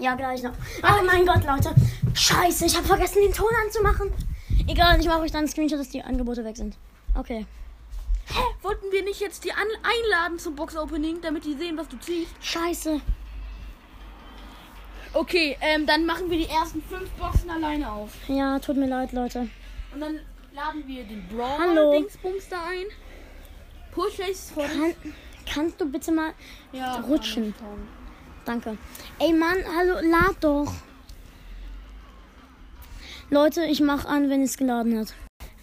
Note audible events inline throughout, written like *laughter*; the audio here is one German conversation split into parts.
Ja, gleich noch. Oh mein Gott, Leute. Scheiße, ich habe vergessen, den Ton anzumachen. Egal, ich mache euch dann einen Screenshot, dass die Angebote weg sind. Okay. Hä? Wollten wir nicht jetzt die an einladen zum Box-Opening, damit die sehen, was du ziehst? Scheiße. Okay, ähm, dann machen wir die ersten fünf Boxen alleine auf. Ja, tut mir leid, Leute. Und dann laden wir den Brawl. Dingsbums da ein. Push Kann, kannst du bitte mal. ja, rutschen. kann. Danke. Ey, Mann, hallo, lad doch. Leute, ich mach an, wenn es geladen hat.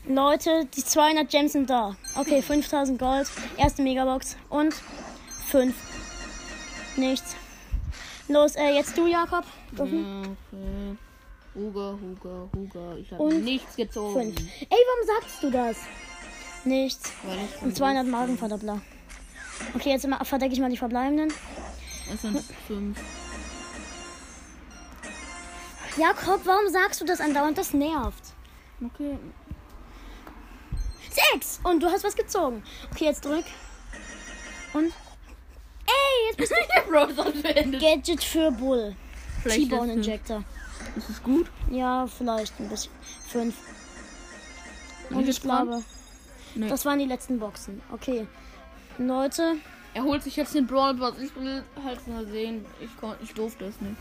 Leute, die 200 Gems sind da. Okay, 5000 Gold. Erste Megabox. Und 5. Nichts. Los, äh, jetzt du, Jakob. Ja, okay. Huga, Huga, Huga. Ich habe Und nichts gezogen. 5. Ey, warum sagst du das? Nichts. Und 200 Magenverdoppler. Okay, jetzt verdecke ich mal die verbleibenden. Es sind fünf. Jakob, warum sagst du das andauernd? Das nervt. Okay. Sechs! Und du hast was gezogen. Okay, jetzt drück. Und. Ey, jetzt bist du. *laughs* Gadget für Bull. T-Bone ist es- Injector. Ist es gut? Ja, vielleicht ein bisschen. Fünf. Und ich glaube, Nee. das waren die letzten Boxen. Okay. Leute, Er holt sich jetzt den Brawl Pass. Ich will halt mal sehen. Ich, ich durfte es nicht.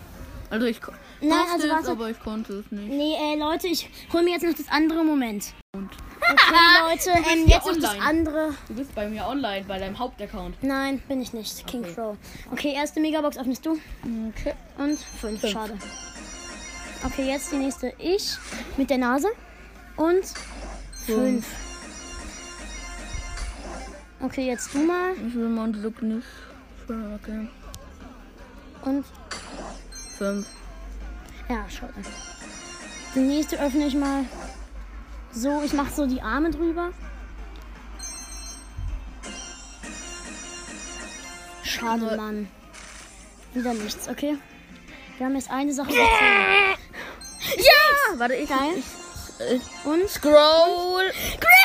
Also ich ko- Nein, also es, warte. aber ich konnte es nicht. nee, äh, Leute, ich hol mir jetzt noch das andere Moment. Und Okay, *laughs* Leute, ähm, jetzt noch das andere. du bist bei mir online, bei deinem Hauptaccount. Nein, bin ich nicht. King Okay. Crow. Okay, erste Megabox öffnest du. Okay. Und fünf. Fünf. Schade. Okay, jetzt die nächste. Ich mit der Nase. Und fünf. Okay, jetzt du mal. Ich will mal Glück nicht. Okay. Und Fünf. ja, schade. Die nächste öffne ich mal. So, ich mache so die Arme drüber. Schade, Null. Mann. Wieder nichts, okay? Wir haben jetzt eine Sache gezogen. Ja! Warte, ich. Geil. Ich, äh, Und scroll. Griff! Griff!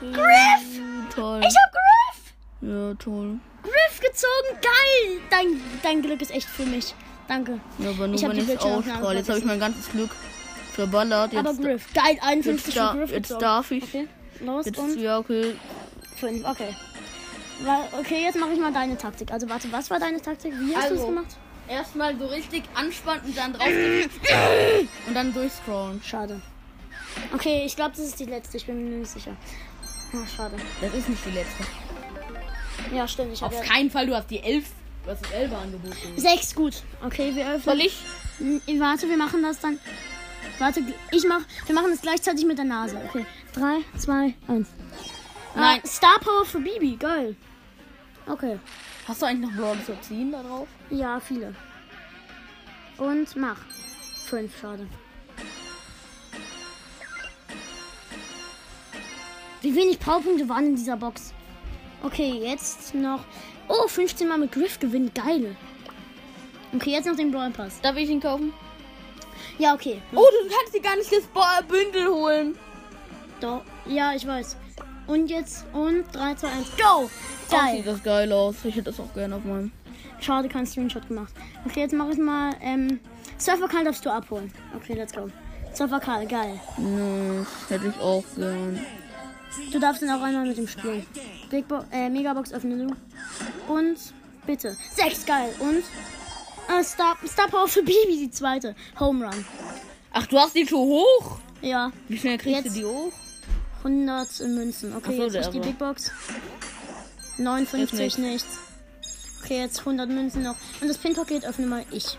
Griff! Toll. Ich hab Griff! Ja, toll. Griff gezogen! Geil! Dein, dein Glück ist echt für mich. Danke. Ja, aber nur Ich wenn ich ausstrahle. Jetzt habe ich mein ganzes Glück verballert. Jetzt, Aber Griff. Geil, 51 jetzt, da, Griff jetzt gezogen. darf ich. Okay, los Jetzt, und ja, okay. 5. Okay. Okay, jetzt mache ich mal deine Taktik. Also warte, was war deine Taktik? Wie hast du es Also. gemacht? Erstmal so richtig anspannen und dann drauf *coughs* und dann durchscrollen. Schade. Okay, ich glaube, das ist die letzte. Ich bin mir nicht sicher. Ah, schade. Das ist nicht die letzte. Ja, stimmt. Ich habe Auf ja keinen Fall, du hast die elf. Du hast das elfer Angebot. sechs. Gut. Okay, wir öffnen. Soll ich? N- Warte, wir machen das dann. Warte, ich mach. Wir machen das gleichzeitig mit der Nase. Okay. 3, 2, 1. Nein. Ah, Star Power für Bibi. Geil. Okay. Hast du eigentlich noch zu ziehen da drauf? Ja, viele. Und mach. 5, schade. Wie wenig Powerpunkte waren in dieser Box? Okay, jetzt noch. Oh, 15 Mal mit Griff gewinnen. Geil. Okay, jetzt noch den Brawl Pass. Darf ich ihn kaufen? Ja, okay. Oh, du kannst dir gar nicht das Ba- Bündel holen. Doch. Ja, ich weiß. Und jetzt. Und 3, 2, 1. Go! Geil. sieht das geil aus. Ich hätte das auch gerne auf meinem. Schade, kein Screenshot gemacht. Okay, jetzt mache ich mal. Ähm, Surfer Karl darfst du abholen. Okay, let's go. Surfer Karl, geil. Nee, hätte ich auch gern. Du darfst dann auch einmal mit ihm spielen. Big Bo äh, Megabox öffne du. Und bitte. Sechs, geil. Und äh, Star, Star Power für Bibi, die zweite. Home Run. Ach, du hast die schon hoch? Ja, Wie schnell kriegst Jetzt- du die hoch? 100 Münzen. Okay, so, jetzt nicht die. Big Box. 59, Jetzt nichts. Okay, jetzt 100 Münzen noch. Und das Pin-Paket öffne mal ich.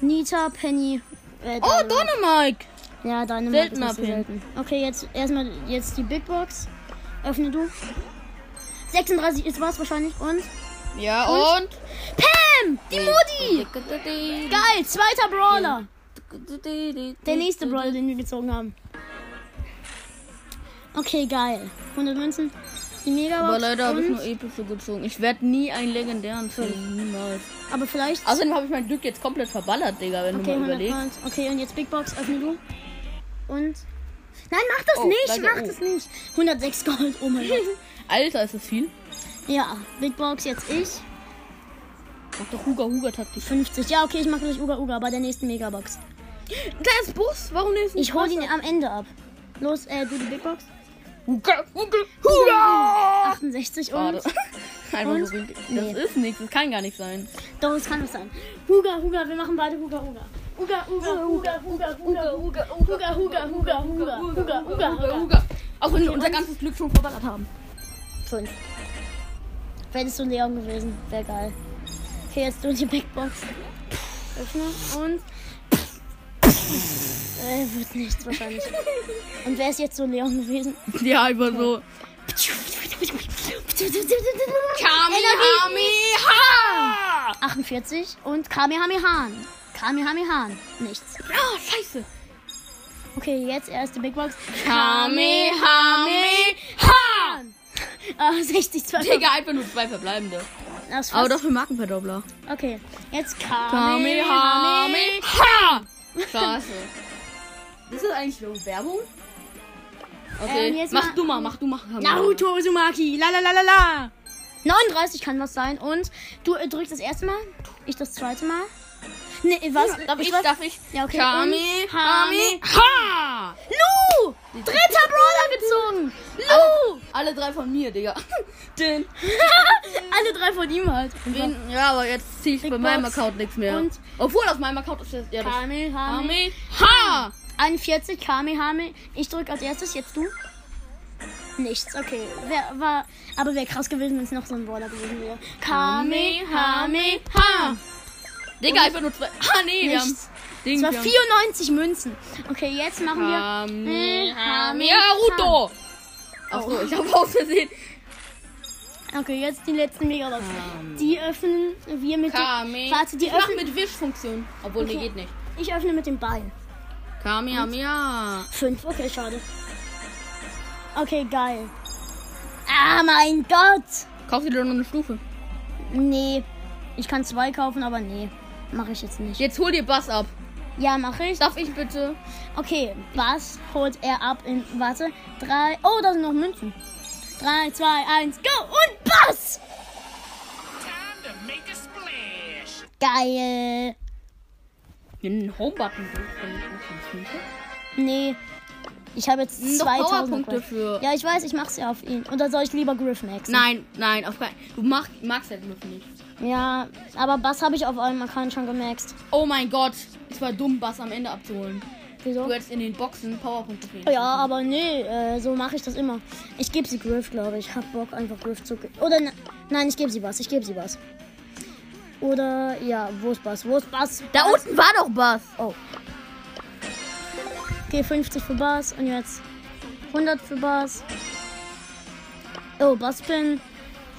Nita, Penny. Äh, Oh, Dynamite. Dynamike! Ja, deine Seltener ist nicht so Pin. selten. Okay, jetzt erstmal jetzt die Big Box. Öffne du. 36 ist was wahrscheinlich. Und Ja, Und? und? Pam! Die Mutti! Geil, zweiter Brawler. Der nächste Brawler, den wir gezogen haben. Okay, geil. 100 Münzen. Die Megabox. Aber leider habe ich nur epische gezogen. Ich werde nie einen legendären ziehen. Niemals. Aber vielleicht. Außerdem habe ich mein Glück jetzt komplett verballert, Digga, wenn okay, du mal 100 überlegst. Okay, und jetzt Big Box, öffne du. Und. Nein, mach das Oh, nicht, mach oh. das nicht. 106 Gold, oh mein Gott. *laughs* Alter, ist das viel? Ja, Big Box, jetzt ich. Mach doch Huga Huga Taktik. 50. Ja, okay, ich mache gleich Uga Uga bei der nächsten Megabox. Da ist Bus. Warum ist Ich hole ihn am Ende ab. Los, äh, du die Big Box. Huga Huga Huga. 68 Schade. *laughs* und. Einfach so. Nee. Das ist nichts. Das kann gar nicht sein. Doch, es kann was sein. Huga, Huga, wir machen beide Huga, Huga. Huga, Huga, Huga, Huga, Huga, Huga, Huga, Huga, Huga, Huga, Huga, Huga, Huga. Huga. Auch wenn wir unser ganzes Glück schon verballert haben. Fünf. Wärst du Leon gewesen, wäre geil. Okay, jetzt du die Big Box. Öffne und. Äh, wird nichts wahrscheinlich. Und wer ist jetzt so Leon gewesen? Ja, einfach so. Kamehameha! 48 und Kamehamehan. Kamehamehan. Nichts. Ah, scheiße. Okay, jetzt erste Big Box. Kamehameha! Ah, 60, 2. Digga, einfach nur zwei verbleibende. Das ist Aber fast- dafür Markenverdoppler. Okay, jetzt Kamehameha. Kamehameha! Scheiße. *laughs* Ist das eigentlich so Werbung? Okay, Ähm, jetzt mach mal- du mal, mach du mal. Naruto Uzumaki. La la la la la. 39 kann was sein. Und du drückst das erste Mal. Ich das zweite Mal. Nee, was? Darf ich, was? darf ich? Ja, okay. Kamehameha! Lu! Dritter Brawler gezogen. Lu! Alle drei von mir, Digga. *laughs* Den. *laughs* Alle drei von ihm halt. Wen, ja, aber jetzt zieh ich bei Big meinem Box. Account nichts mehr. Und? Obwohl auf meinem Account ist das. Ja, das Kamehameha. Kamehameha! 41 Kamehame. Ich drücke als erstes, jetzt du. Nichts, okay. Wer war. Aber wäre krass gewesen, wenn es noch so ein Brawler gewesen wäre. Kamehameha. Digga, einfach nur zwei. *laughs* Ah, nee, wir haben. Ding, Es war wir haben- 94 Münzen. Okay, jetzt machen wir. Kamehameha Naruto! Achso, ich habe aus Versehen. Okay, jetzt die letzten Megabox. Die öffnen wir mit. Kame. Warte, die ich öffnen. mit Wischfunktion. Obwohl, Okay. nee, geht nicht. Ich öffne mit dem Bein. Kamehameha. Fünf, okay, schade. Okay, geil. Ah, mein Gott! Kauf dir doch noch eine Stufe. Nee. Ich kann zwei kaufen, aber nee. Mache ich jetzt nicht. Jetzt hol dir Bass ab. Ja, mache ich. Darf ich bitte? Okay, was holt er ab in. Warte. Drei. Oh, da sind noch Münzen. Drei, zwei, eins, go! Und Bass! Time to make a splash. Geil. Den Home-Button. Nee. Ich habe jetzt Noch 2000 Powerpunkte gekauft. für. Ja, ich weiß, ich mach's ja auf ihn. Oder soll ich lieber Griff maxen? Nein, nein, auf keinen Du mach, magst halt Griff nicht. Ja, aber Bass habe ich auf einem Account schon gemaxt. Oh mein Gott. Es war dumm, Bass am Ende abzuholen. Wieso? Du hättest in den Boxen Powerpunkte kriegen. Ja, aber nee, äh, so mache ich das immer. Ich gebe sie Griff, glaube ich. Hab Bock einfach Griff zu. Oder ne nein, ich gebe sie was. Ich gebe sie was. Oder ja, wo ist Bass? Wo ist Bass? Da Bass. unten war doch Bass. Oh. Okay, 50 für Bass und jetzt 100 für Bass. Oh, Basspin,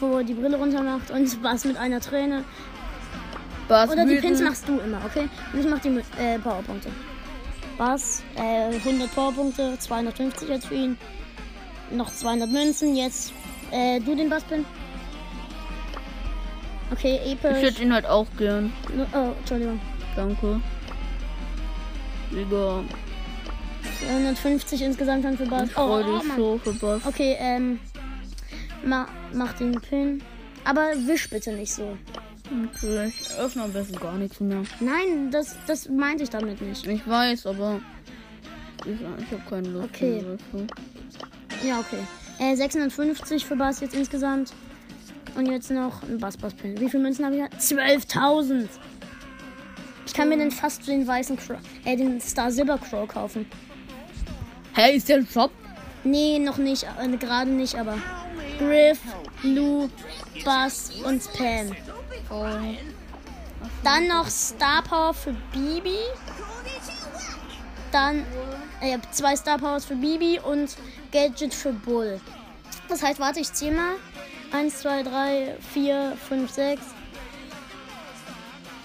wo er die Brille runter macht und *laughs* Bass mit einer Träne. Bass Oder die. Pins machst du immer, okay? Und ich mach die mit, äh, Powerpunkte. Bass, äh, 100 Powerpunkte, 250 jetzt für ihn. Noch 200 Münzen, jetzt äh, du den Basspin. Okay, Ich episch. hätte ihn halt auch gern. Oh, Entschuldigung. Danke. Digga, 150 insgesamt dann für Bass. ich freue Oh, dich so für Bass. Okay, ähm, ma, mach den Pin. Aber wisch bitte nicht so. Okay, ich öffne am besten gar nichts mehr. Nein, das, das meinte ich damit nicht. Ich weiß, aber ich, ich habe keine Lust. Okay. mehr. Ja, okay. Äh, 650 für Bass jetzt insgesamt. Und jetzt noch ein Bass-Bass-Pin. Wie viele Münzen habe ich? 12.000. Ich kann mir den fast den weißen Crow, äh, den Star Silver Crow kaufen. Hey, ist der ein Shop? Nee, noch nicht. Äh, Gerade nicht, aber. Griff, Lou, Bass und Spam. Oh. Dann noch Star Power für Bibi. Dann äh, zwei Star Powers für Bibi und Gadget für Bull. Das heißt, warte, ich zähle mal. 1, 2, 3, 4, 5, 6.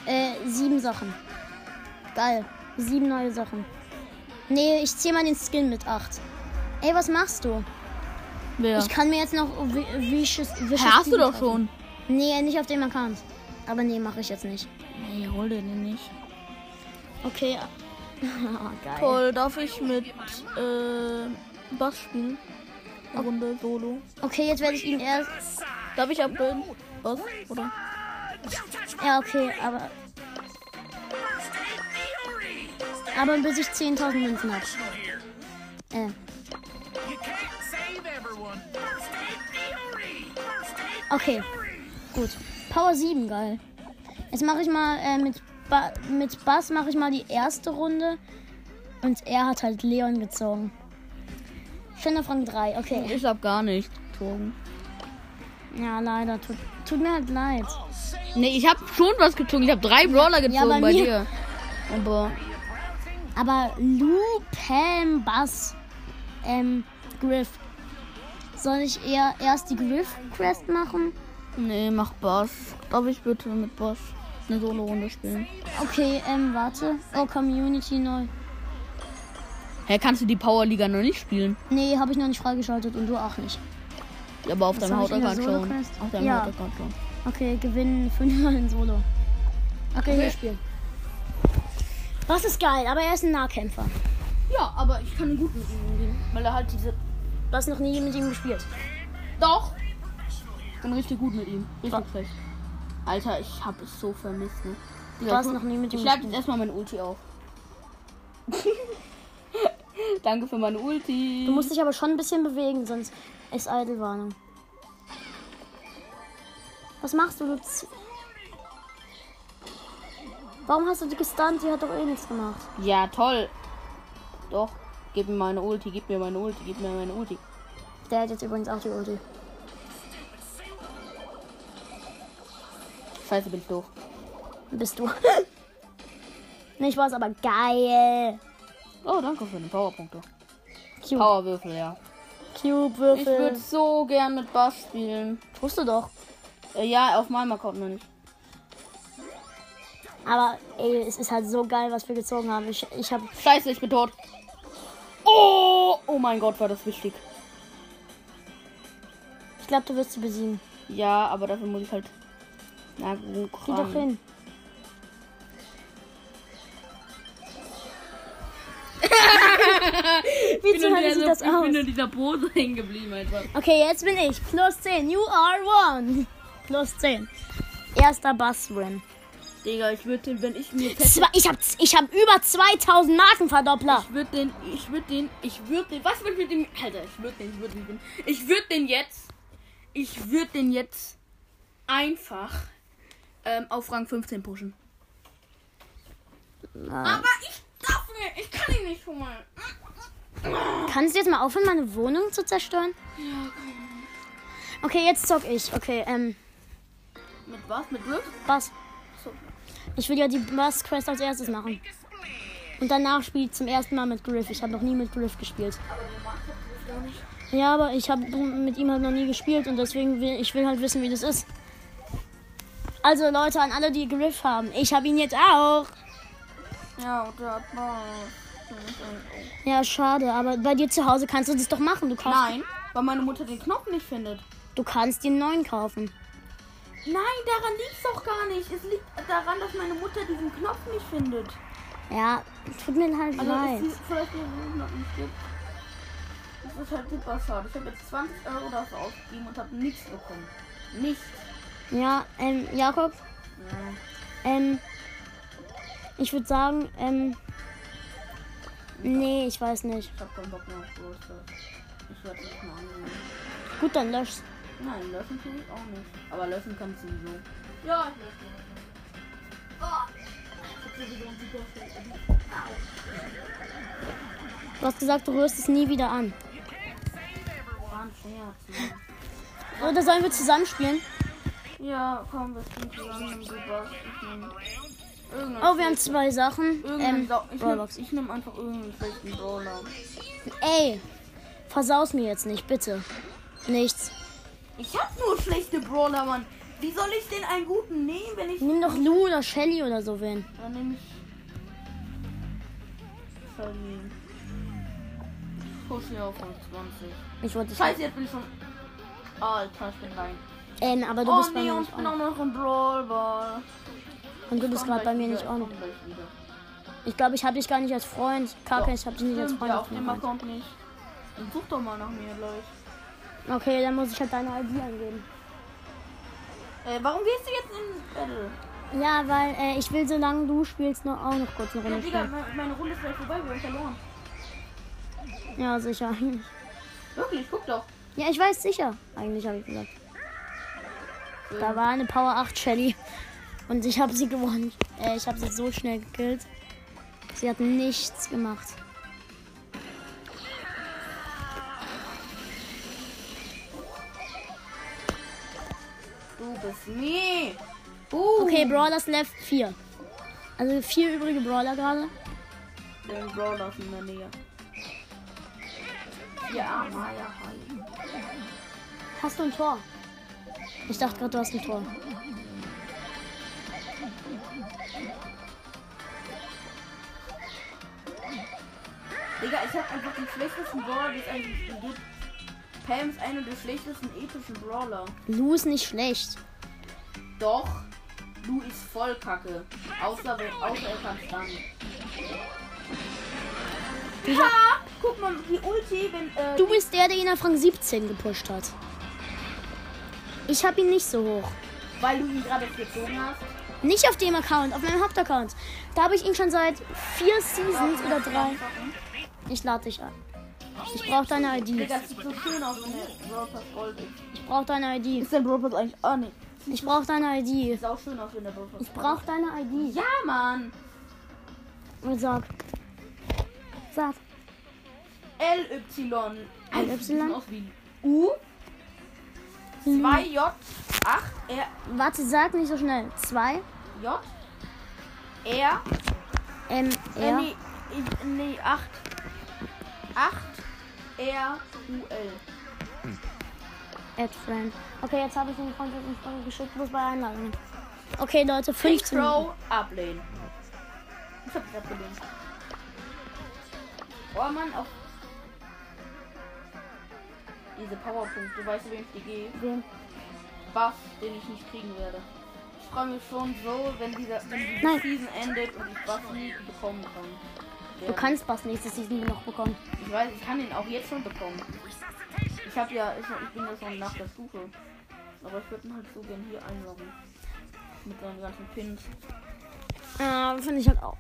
Äh, sieben Sachen. Geil. Sieben neue Sachen. Nee, ich zähle mal den Skin mit 8. Ey, was machst du? Wer? Ich kann mir jetzt noch Vicious Hä, hast du doch schon. Nee, nicht auf dem Account. Aber nee, mache ich jetzt nicht. Nee, hol den nicht. Okay. *laughs* Geil. Toll, darf ich mit äh, Bass spielen? Eine Runde Solo. Okay, jetzt werde ich ihn erst. Darf ich abbilden? Bass? Oder? Ja, okay, aber, aber bis ich 10.000 Münzen habe. Äh, okay, gut. Power 7, geil. Jetzt mache ich mal äh, mit, ba mit Bass mache ich mal die erste Runde. Und er hat halt Leon gezogen. Auf Rang 3, okay. Ich hab gar nicht gezogen. Ja, leider. Tut, tut mir halt leid. Nee, ich hab schon was gezogen. Ich hab drei Brawler gezogen bei bei, mir- dir. Aber Aber Lu, Pam, Bass, ähm, Griff. Soll ich eher erst die Griff-Quest machen? nee, mach Bass. Darf ich bitte mit Bass eine Solo-Runde spielen? Okay, ähm, warte. Oh, Community neu. Hä, kannst du die Powerliga noch nicht spielen? Nee, habe ich noch nicht freigeschaltet und du auch nicht. Ja, aber auf Was deinem Hautaccount schon. Auf deinem Ja. Hautaccount schon. Okay, gewinnen fünfmal in Solo. Okay, hier Okay. spielen. Was ist geil, aber er ist ein Nahkämpfer. Ja, aber ich kann gut mit ihm umgehen. Weil er halt diese. Du hast noch nie mit ihm gespielt. Doch! Ich bin richtig gut mit ihm. Richtig frech. Alter, ich hab es so vermisst, ne? Du hast noch nie mit ihm Ich schlag jetzt gespielt. erstmal mein Ulti auf. *laughs* Danke für meine Ulti. Du musst dich aber schon ein bisschen bewegen, sonst ist Idle-Warnung. Was machst du? du z- Warum hast du die gestunt? Die hat doch eh nichts gemacht. Ja, toll. Doch. Gib mir meine Ulti, gib mir meine Ulti, gib mir meine Ulti. Der hat jetzt übrigens auch die Ulti. Scheiße, bin ich doof. Bist du. *laughs* Nicht was, aber geil. Oh, danke für den Powerpunkte. Cube, Powerwürfel, ja. Cube Ich würde so gern mit Bass spielen. Du doch. Äh, ja, auf meinem Account noch nicht. Aber ey, es ist halt so geil, was wir gezogen haben. Ich, ich hab. Scheiße, ich bin tot. Oh, oh mein Gott, war das wichtig. Ich glaube, du wirst sie besiegen. Ja, aber dafür muss ich halt. Na gut, Geh doch hin. *laughs* Wie zur Hölle sieht das ich aus? bin in dieser Pose hängen geblieben einfach. Okay, jetzt bin ich. Plus 10. You are one. Plus 10. Erster Bass-Win. Digga, ich würde den, wenn ich mir Zwei- Ich habe ich hab über 2000 Markenverdoppler. Ich würde den, ich würde den, ich würde den, was würde mit dem, Alter, ich würde den, ich würde den, ich würde den jetzt, ich würde den jetzt einfach ähm, auf Rang 15 pushen. Aber ich darf nicht, ich kann ihn nicht schon mal. Kannst du jetzt mal aufhören, meine Wohnung zu zerstören? Okay, jetzt zock ich. Okay, ähm, Mit was? Mit Griff? Bass. Ich will ja die Bass-Quest als erstes machen. Und danach spiele ich zum ersten Mal mit Griff. Ich habe noch nie mit Griff gespielt. Ja, aber ich habe mit ihm halt noch nie gespielt und deswegen will ich will halt wissen, wie das ist. Also Leute, an alle, die Griff haben, ich habe ihn jetzt auch. Ja, und der hat mal. Ja, schade, aber bei dir zu Hause kannst du das doch machen. Du, kaufst, Nein, weil meine Mutter den Knopf nicht findet. du kannst einen neuen kaufen. Nein, daran liegt es doch gar nicht. Es liegt daran, dass meine Mutter diesen Knopf nicht findet. Ja, tut mir halt Also leid. ist vielleicht eine noch nicht gibt. Das ist halt super schade. Ich habe jetzt 20 Euro dafür ausgegeben und habe nichts bekommen. Nichts. Ja, ähm, Jakob, ähm, ich würde sagen, ähm, nee, ich weiß nicht. Ich habe keinen Bock mehr auf Stars. Ich werde nicht mehr angehen. Gut, dann lösch's. Nein, löschen tue ich auch nicht. Aber löschen kannst du sowieso. Ja, ich lösche. Oh. Du hast gesagt, du rührst es nie wieder an. Oder sollen wir zusammen spielen? Ja, komm, wir spielen zusammen Oh, wir haben zwei Sachen. Ähm, ich nehme nehm einfach irgendeinen schlechten Brawler. Ey, versaus mir jetzt nicht, bitte. Nichts. Ich hab nur schlechte Brawler, Mann. Wie soll ich denn einen guten nehmen, wenn ich. Nimm doch Lou oder Shelly oder so wen. Dann nehme ich. Shelly. Push auf Rang 20. Ich wollte. Scheiße, jetzt bin ich schon. Alter, ich bin rein. Ähm, aber du Oh bist bei nee, mir und nicht ich bin auch noch im Brawlball. Und du bist gerade bei mir nicht on. gleich wieder. Ich glaube, ich habe dich gar nicht als Freund. Kacke, ich habe dich nicht als Freund. ja, auf dem. Account nicht. Dann such doch mal nach mir gleich. Okay, dann muss ich halt deine ID angeben. Äh, warum gehst du jetzt in Battle? Ja, weil äh, ich will, solange du spielst, noch, auch noch kurz eine Ja, Runde Digga, spielen. meine, meine Runde ist gleich vorbei, wir haben verloren. Ja, sicher. Wirklich, guck doch. Ja, ich weiß sicher. Eigentlich habe ich gesagt. Da war eine Power 8 Shelly. Und ich habe sie gewonnen. Äh, ich habe sie so schnell gekillt. Sie hat nichts gemacht. Bist nie. Uh, Okay, Brawlers Left 4. Also vier übrige Brawler gerade. Den Brawler in der Nähe. Ja, hi. Hast du ein Tor? Ich dachte gerade, du hast ein Tor. Digga, ich hab einfach den schlechtesten Brawler, den es eigentlich gibt. Pam ist einer der schlechtesten epischen Brawler. Lu ist nicht schlecht. Doch, Lu ist voll kacke. Außer, wenn, außer er kann dann. Ja, guck mal, die Ulti, wenn. Äh, Du bist der, der ihn auf Rang 17 gepusht hat. Ich habe ihn nicht so hoch. weil du ihn gerade gezogen hast. Nicht auf dem Account, auf meinem Hauptaccount. Da habe ich ihn schon seit vier Seasons oder drei. Ich lade dich an. Ich brauche deine ID. Digga, das sieht so schön aus, wenn der Brawl Pass Gold ist. Ich brauche deine ID. Ist der Brawl Pass eigentlich. Ah, nee. Ich brauche deine ID. Sieht auch schön aus, wenn der Brawl Pass Ich brauche deine ID. Ja, Mann. Und sag. Sag. LY. LY? Sieht aus wie U. 2J. 8 R. Warte, sag nicht so schnell. 2 J. R. M R. nee, nee, 8. 8 R U L. Add friend. Okay, jetzt habe ich den Freund geschickt, bloß bei Einladung. Okay, Leute, 15 Pro ablehnen. Ich hab dich abgelehnt. Oh Mann, auf diese Powerpunkte, weißt du, wem ich die gebe? Wem? Buff, den ich nicht kriegen werde. Ich freue mich schon so, wenn dieser wenn die. Season endet und ich Buff nie bekommen kann. Du kannst was nächste Season noch bekommen. ich weiß, ich kann den auch jetzt schon bekommen. Ich habe ja, ich, ich bin ja schon nach der Stufe. Aber ich würde ihn halt so gern hier einloggen. Mit seinen ganzen Pins. Ja, finde ich halt auch.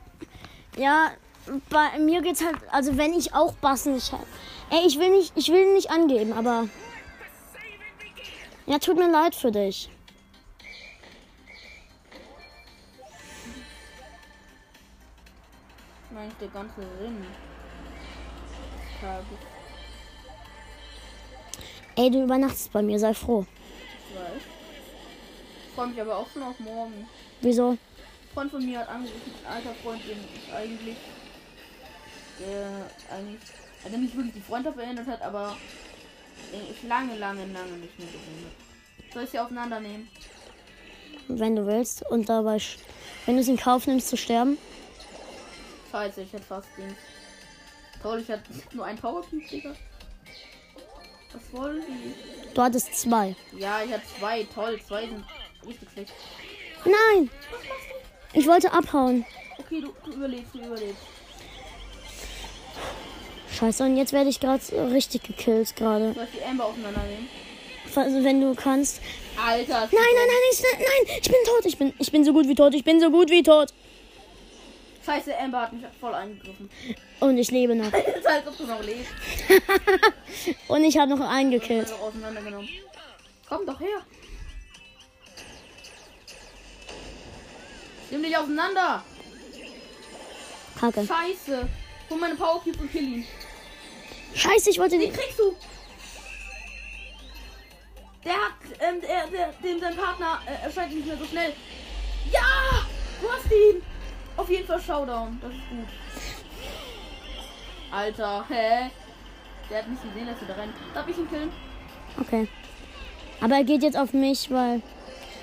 Ja, bei mir geht's halt, also wenn ich auch Bass nicht habe. Ey, ich will nicht, ich will nicht angeben, aber. Ja, tut mir leid für dich. Ist eigentlich der ganze Sinn. Ey, du übernachtest bei mir, sei froh. Ich weiß. Ich freue mich aber auch schon auf morgen. Wieso? Ein Freund von mir hat angerufen, ein alter Freund, den ich eigentlich, der eigentlich, also nicht wirklich die Freundschaft beendet hat, aber den ich lange, lange, lange nicht mehr gesehen habe. Soll ich sie auseinandernehmen? Wenn du willst. Und dabei, wenn du es in Kauf nimmst zu sterben. Scheiße, ich hätte fast den. Toll, ich hatte nur ein Powercube, Digga. Was wollen die? Du hattest zwei. Ja, ich hatte zwei. Toll, zwei sind richtig schlecht. Nein! Ich wollte abhauen. Okay, du, du überlebst, du überlebst. Scheiße, und jetzt werde ich gerade richtig gekillt gerade. Soll ich die Amber auseinandernehmen? Also wenn du kannst. Alter, Nein, nein, nein, ich, nein, ich bin tot. Ich bin, ich bin so gut wie tot. Ich bin so gut wie tot. Scheiße, Amber hat mich voll eingegriffen. Und ich lebe noch. Ist als ob du noch lebst. Und ich habe noch einen gekillt. Komm doch her. Nimm dich auseinander. Kacke. Scheiße. Hol meine Power Cube und kill ihn. Scheiße, ich wollte Den die. kriegst du. Der hat, ähm, der, der, dem sein Partner äh, erscheint nicht mehr so schnell. Ja! Du hast ihn! Auf jeden Fall Showdown. Das ist gut. Alter, hä? Der hat nicht gesehen, dass du da rein. Darf ich ihn killen? Okay. Aber er geht jetzt auf mich, weil.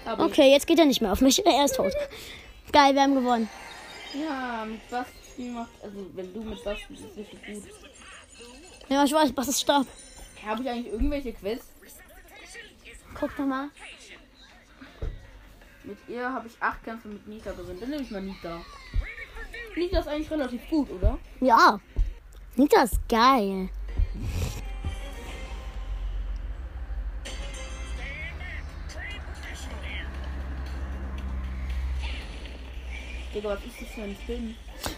Ich. Okay, jetzt geht er nicht mehr auf mich. *laughs* Er ist tot. Geil, wir haben gewonnen. Ja, mit Basti macht. Also, wenn du mit Basti ist, ist richtig gut. Ja, ich weiß, was ist stark. Habe ich eigentlich irgendwelche Quests? Guck doch mal. Mit ihr habe ich acht Kämpfe mit Nita gewonnen. Dann nehme ich mal Nita. Nita ist eigentlich relativ gut, oder? Ja. Nita ist geil. Digga, was ist das für ein Film?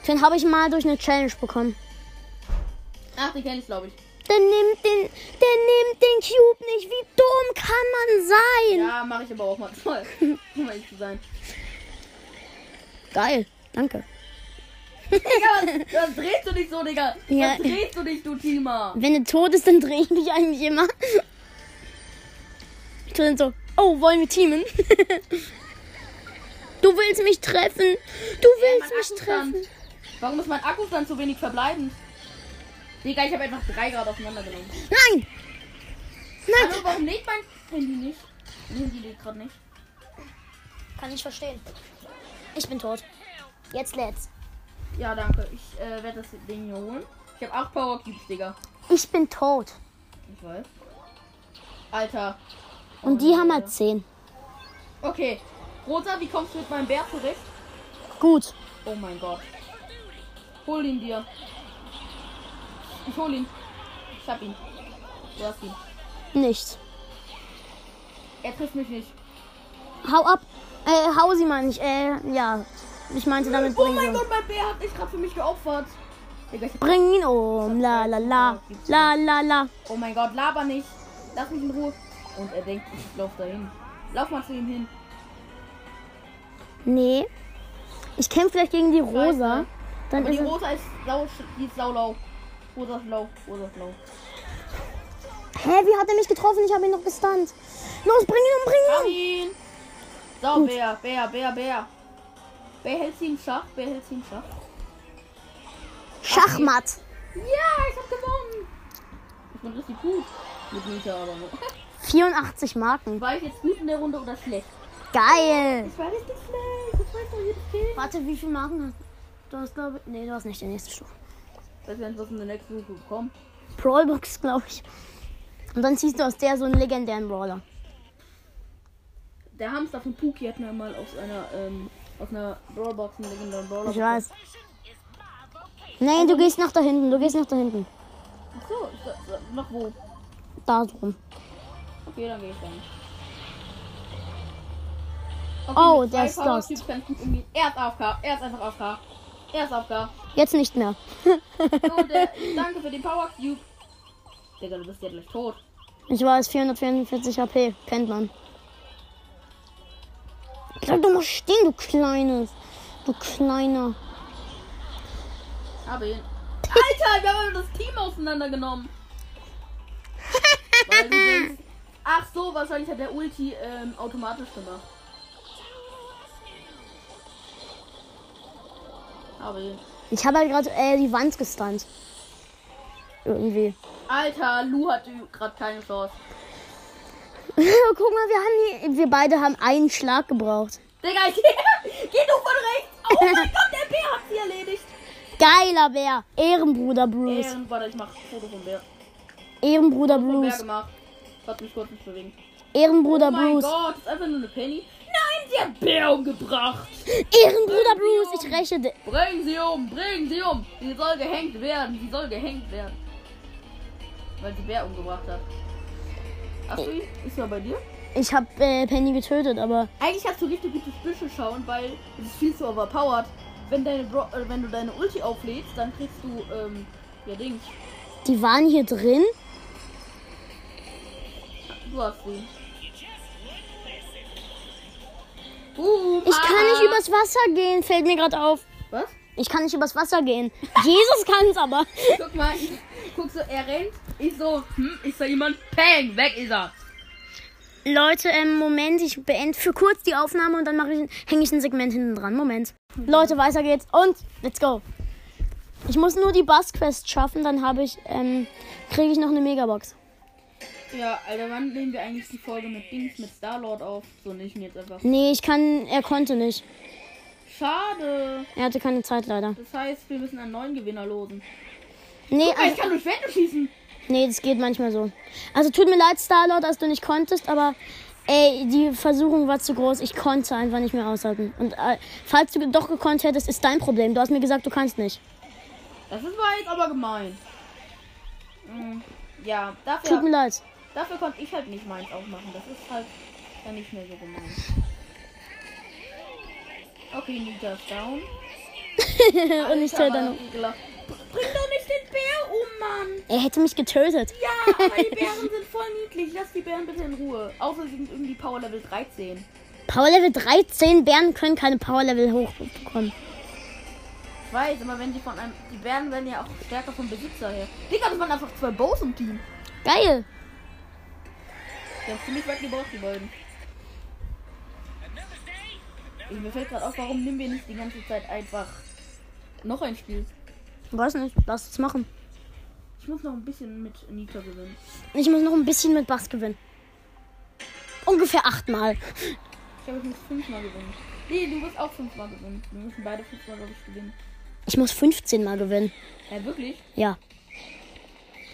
Den habe ich mal durch eine Challenge bekommen. Ach, den kenn ich, glaube ich. Der nimmt den, der nimmt den Cube nicht. Wie dumm kann man sein? Ja, mache ich aber auch mal toll. *laughs* um ehrlich zu sein. Geil, danke. Digga, was *laughs* drehst du dich so, Digga? Ja. Was drehst du dich, du Teamer? Wenn er tot ist, dann drehe ich mich eigentlich immer. Ich tue dann so, oh, wollen wir teamen? *laughs* Du willst mich treffen. Du willst mich Akkustand. treffen. Warum ist mein Akkustand so wenig verbleibend? Digga, ich habe einfach drei Grad auseinandergenommen. Nein! Nein! Hallo, warum lädt mein Handy nicht? Mein Handy lädt gerade nicht. Kann ich verstehen. Ich bin tot. Jetzt lädt's. Ja, danke. Ich äh, werde das Ding hier holen. Ich habe acht Power Cubes, Digga. Ich bin tot. Ich weiß. Alter. Und die haben halt 10. Okay. Rosa, wie kommst du mit meinem Bär zurecht? Gut. Oh mein Gott. Hol ihn dir. Ich hol ihn. Ich hab ihn. Du hast ihn. Nicht. Er trifft mich nicht. Hau ab. Äh, hau sie mal nicht. Äh, ja. Ich meinte damit Oh mein. Gott, mein Bär hat sich gerade für mich geopfert. Digga, Bring ihn um. La la la. La la la. Oh mein Gott, laber nicht. Lass mich in Ruhe. Und er denkt, ich lauf dahin. Lauf mal zu ihm hin. Nee. Ich kämpfe vielleicht gegen die Rosa. Dann Aber ist die. Rosa ist lau, die ist saulau. Rosa ist lau, Rosa ist lau. Hä, wie hat er mich getroffen? Ich habe ihn noch gestunt. Los, bring ihn um, bring ihn ihn! So, Bär, Bär, Bär, Bär. Bär hält sie im Schach, Bär hält sie im Schach. um. Schachmatt. Ja, ich hab gewonnen! Ich bin richtig gut. Mit Mieter aber nur. *laughs* 84 Marken. War ich jetzt gut in der Runde oder schlecht? Geil. Ich war richtig schlecht. Ich weiß doch jedes. Warte, wie viele Marken hast du? hast, glaube ich. Nee, du hast nicht die nächste Stufe. Weiß gar nicht, was in der nächsten Stufe kommt. Brawlbox, glaube ich. Und dann ziehst du aus der so einen legendären Brawler. Der Hamster von Puki hat mir mal aus einer, ähm, aus einer Brawlbox einen legendären Brawler. Ich weiß. Nein, du gehst nach da hinten. Du gehst nach da hinten. Sa- sa- noch wo? Da drum. Okay, dann gehe ich dann. Oh, mit der ist lost. Er ist AFK. Er ist einfach AFK. Er ist AFK. Jetzt nicht mehr. So, *laughs* der, danke für den Power Cube. Digga, du bist ja gleich tot. Ich weiß, 444 HP. Kennt man. Bleib doch mal stehen, du kleines. Du kleiner. Ihn. Alter, wir haben das Team auseinandergenommen. Denkst, ach so, wahrscheinlich hat der Ulti ähm, automatisch gemacht. Ihn. Ich habe halt gerade äh, die Wand gestunt. Irgendwie. Alter, Lu hat gerade keine Chance. *laughs* Guck mal, wir haben die, wir beide haben einen Schlag gebraucht. Digga, ich, geh *laughs* du von rechts. Oh mein *laughs* Gott, der Bär hat sie erledigt. Geiler Bär. Ehrenbruder Bruce. Ehren, warte, ich mach ein Foto von Bär. Ehrenbruder Von Bär Bruce. gemacht. Warte mich kurz nicht bewegen. Ehrenbruder Oh mein Bruce. Gott, das ist einfach nur eine Penny. Sie hat Bär umgebracht. Ehrenbruder Bruce. Ich räche. di- Bring sie um, bring sie um. Sie soll gehängt werden, sie soll gehängt werden. Weil sie Bär umgebracht hat. Hast du ihn? Ist er bei dir? Ich habe äh, Penny getötet, aber Eigentlich hast du richtig gutes Büsche schauen, weil es ist viel zu overpowered. Wenn, deine Bro äh, wenn du deine Ulti auflädst, dann kriegst du, ähm, ja Dings. die waren hier drin. Du hast ihn. Boom, Ich kann ah. nicht übers Wasser gehen, fällt mir gerade auf. Was? Ich kann nicht übers Wasser gehen. Jesus kann's aber. *laughs* Guck mal, ich guck so, er rennt. Ich so, hm, ist da jemand? Peng, weg ist er. Leute, ähm, Moment, ich beende für kurz die Aufnahme und dann mache ich, hänge ich ein Segment hinten dran. Moment. Leute, weiter geht's und let's go. Ich muss nur die Bass-Quest schaffen, dann habe ich, ähm, kriege ich noch eine Megabox. Ja, Alter, wann nehmen wir eigentlich die Folge mit Dings, mit Starlord auf? So nicht mir jetzt einfach. Nee, ich kann, er konnte nicht. Schade. Er hatte keine Zeit leider. Das heißt, wir müssen einen neuen Gewinner losen. Nee, Guck mal, ich also, kann durch Wände schießen. nee, das geht manchmal so. Also tut mir leid, Starlord, dass du nicht konntest, aber ey, die Versuchung war zu groß. Ich konnte einfach nicht mehr aushalten. Und äh, falls du doch gekonnt hättest, ist dein Problem. Du hast mir gesagt, du kannst nicht. Das ist jetzt aber gemein. Mm, Ja, Tut dafür, mir leid. Dafür konnte ich halt nicht meins aufmachen. Das ist halt dann nicht mehr so gemein. Okay, Nita ist down. *laughs* Und ich töte dann. Bring doch nicht den Bär um, Mann! Er hätte mich getötet. Ja, aber die Bären *laughs* sind voll niedlich. Lass die Bären bitte in Ruhe. Außer sie sind irgendwie Power Level 13. Power Level 13. Bären können keine Power Level hochbekommen. Ich weiß, aber wenn sie von einem. Die Bären werden ja auch stärker vom Besitzer her. Digga, das waren einfach zwei Bows im Team. Geil. Die haben ziemlich weit gebraucht, die beiden. Ich, mir fällt gerade auf, warum nehmen wir nicht die ganze Zeit einfach noch ein Spiel? Weiß nicht. Lass es machen. Ich muss noch ein bisschen mit Nita gewinnen. Ich muss noch ein bisschen mit Bass gewinnen. Ungefähr achtmal. Ich glaube, ich muss fünfmal gewinnen. Nee, du wirst auch fünfmal gewinnen. Wir müssen beide fünfmal, glaube ich, gewinnen. Ich muss 15 Mal gewinnen. Ja, wirklich? Ja.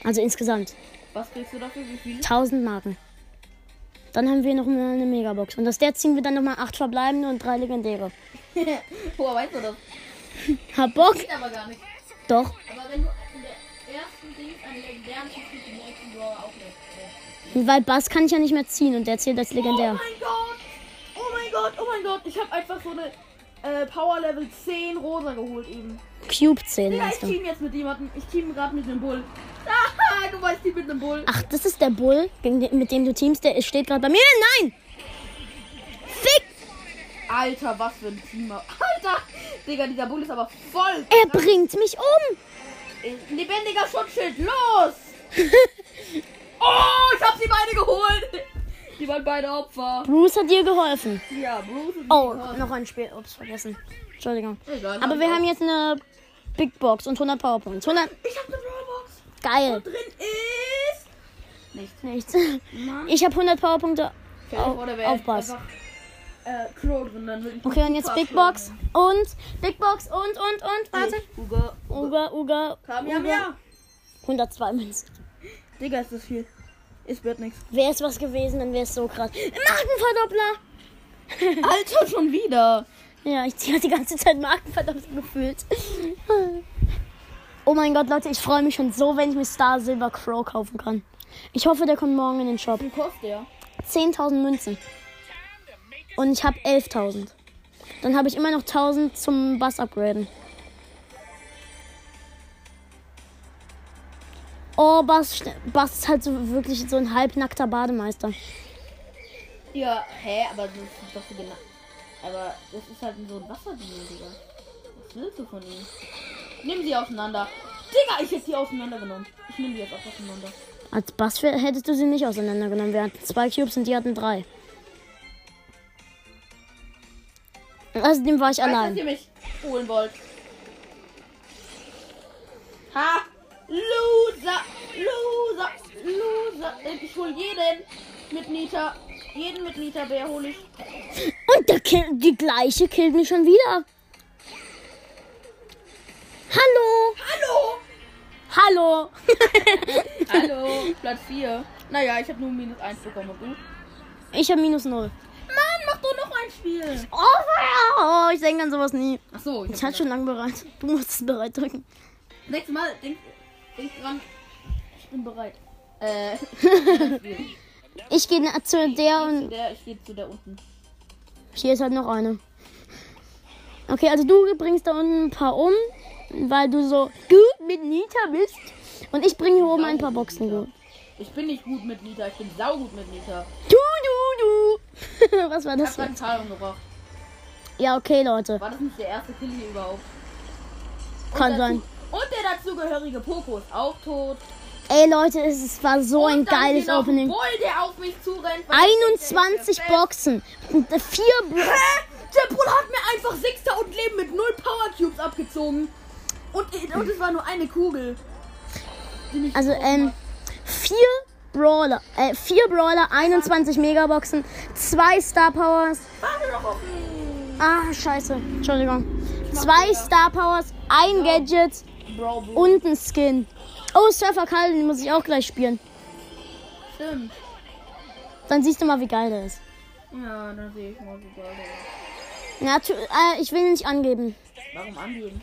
Also insgesamt. Was kriegst du dafür? Wie viele? 1000 Marken. Dann haben wir noch eine, eine Megabox. Und aus der ziehen wir dann nochmal 8 verbleibende und 3 legendäre. *laughs* Woher weißt du das? Hab Bock? Geht aber gar nicht. Doch. Aber wenn du in der ersten Ding einen legendären kriegst, den nächsten Brawler auch nicht. Weil Bass kann ich ja nicht mehr ziehen und der zählt als Oh legendär. mein Gott! Oh mein Gott, oh mein Gott! Ich habe einfach so eine äh, Power Level 10 Rosa geholt eben. Cube 10 Digga, ich team jetzt mit jemandem. Ich team gerade mit dem Bull. Ah, du weißt, die mit dem Bull. Ach, das ist der Bull, mit dem du teamst. Der steht gerade bei mir. Nein! Fick! Alter, was für ein Team. Alter! Digga, dieser Bull ist aber voll. Er bringt mich um! Lebendiger Schutzschild, los! *laughs* oh, ich hab sie beide geholt. Die waren beide Opfer. Bruce hat dir geholfen. Ja, Bruce ist Oh, noch ein Spiel. Ups, vergessen. Entschuldigung. Egal, Aber wir haben jetzt eine Big Box und 100 Powerpoints. 100. Ich hab eine Brawlbox. Geil. Drin ist. Nichts. Nichts. Mann. Ich habe 100 Powerpunkte. Stell dir Au- vor, da wäre Aufpass. Äh, Okay, und jetzt Big Box. Und Big Box und, und, und. Warte. Uga, Uga, Uga. Kam ja Uga. mehr. 102 Münzen. Digga, ist das viel. Es wird nichts. Wäre es was gewesen, dann wäre es so krass. Markenverdoppler! Alter, schon wieder. *laughs* Ja, ich ziehe die ganze Zeit Markenverdoppler gefühlt. *laughs* Oh mein Gott, Leute, ich freue mich schon so, wenn ich mir Star Silver Crow kaufen kann. Ich hoffe, der kommt morgen in den Shop. Wie kostet der? 10.000 Münzen. Und ich habe 11.000. Dann habe ich immer noch 1.000 zum Bass upgraden. Oh, Bass, Bass ist halt so wirklich so ein halbnackter Bademeister. Ja, hä, aber das ist doch so genau. Aber das ist halt so ein Wasserding, Digga. Was willst du von ihm? Nimm sie auseinander. Digga, ich hätte sie auseinandergenommen. Ich nehme die jetzt auch auseinander. Als Bass hättest du sie nicht auseinandergenommen. Wir hatten zwei Cubes und die hatten drei. Außerdem war ich dass allein. ihr mich holen wollt. Ha! Loser! Loser! Loser! Ich hol jeden mit Nita. Jeden mit Nita Bär hole ich. Und der Kill, die gleiche killt mich schon wieder. Hallo! Hallo! Hallo! *laughs* Hallo! Platz 4. Naja, ich habe nur minus 1 bekommen. Und du? ich habe minus null. Mann, mach doch noch ein Spiel! Oh, oh ich denke an sowas nie. Achso, ich Ich hatte schon lange bereit. Du musst es bereit drücken. Nächstes Mal, denk, denk dran. Ich bin bereit. Äh. *laughs* Ich gehe zu der und der, ich gehe zu der unten. hier ist halt noch eine. Okay, also du bringst da unten ein paar um, weil du so gut mit Nita bist. Und ich bringe hier oben ein paar Boxen. Du, Ich bin nicht gut mit Nita, ich bin saugut mit Nita. du, du. du. *laughs* Was war Ich das hab grad jetzt? Zahlung gebracht. Ja, okay, Leute. War das nicht der erste Kill hier überhaupt? Und Kann dazu, sein. Und der dazugehörige Poco ist auch tot. Ey, Leute, es, war so ein und dann geiles Opening. Bull, der auf mich zurennt. weil ich denke, 21 der ist Boxen. Und vier. Bro Hä? Der Bull hat mir einfach 6000 Leben mit 0 Power Cubes abgezogen. Und, und es war nur eine Kugel. Also, ähm, vier Brawler. Äh, vier Brawler, 21 Megaboxen, zwei Star Powers. Ah, scheiße. Entschuldigung. Zwei Star Powers, ein Gadget und ein Skin. Oh, Surfer Karl, den muss ich auch gleich spielen. Stimmt. Dann siehst du mal, wie geil der ist. Ja, dann sehe ich mal, wie geil der ist. Tu, äh, ich will ihn nicht angeben. Warum angehen?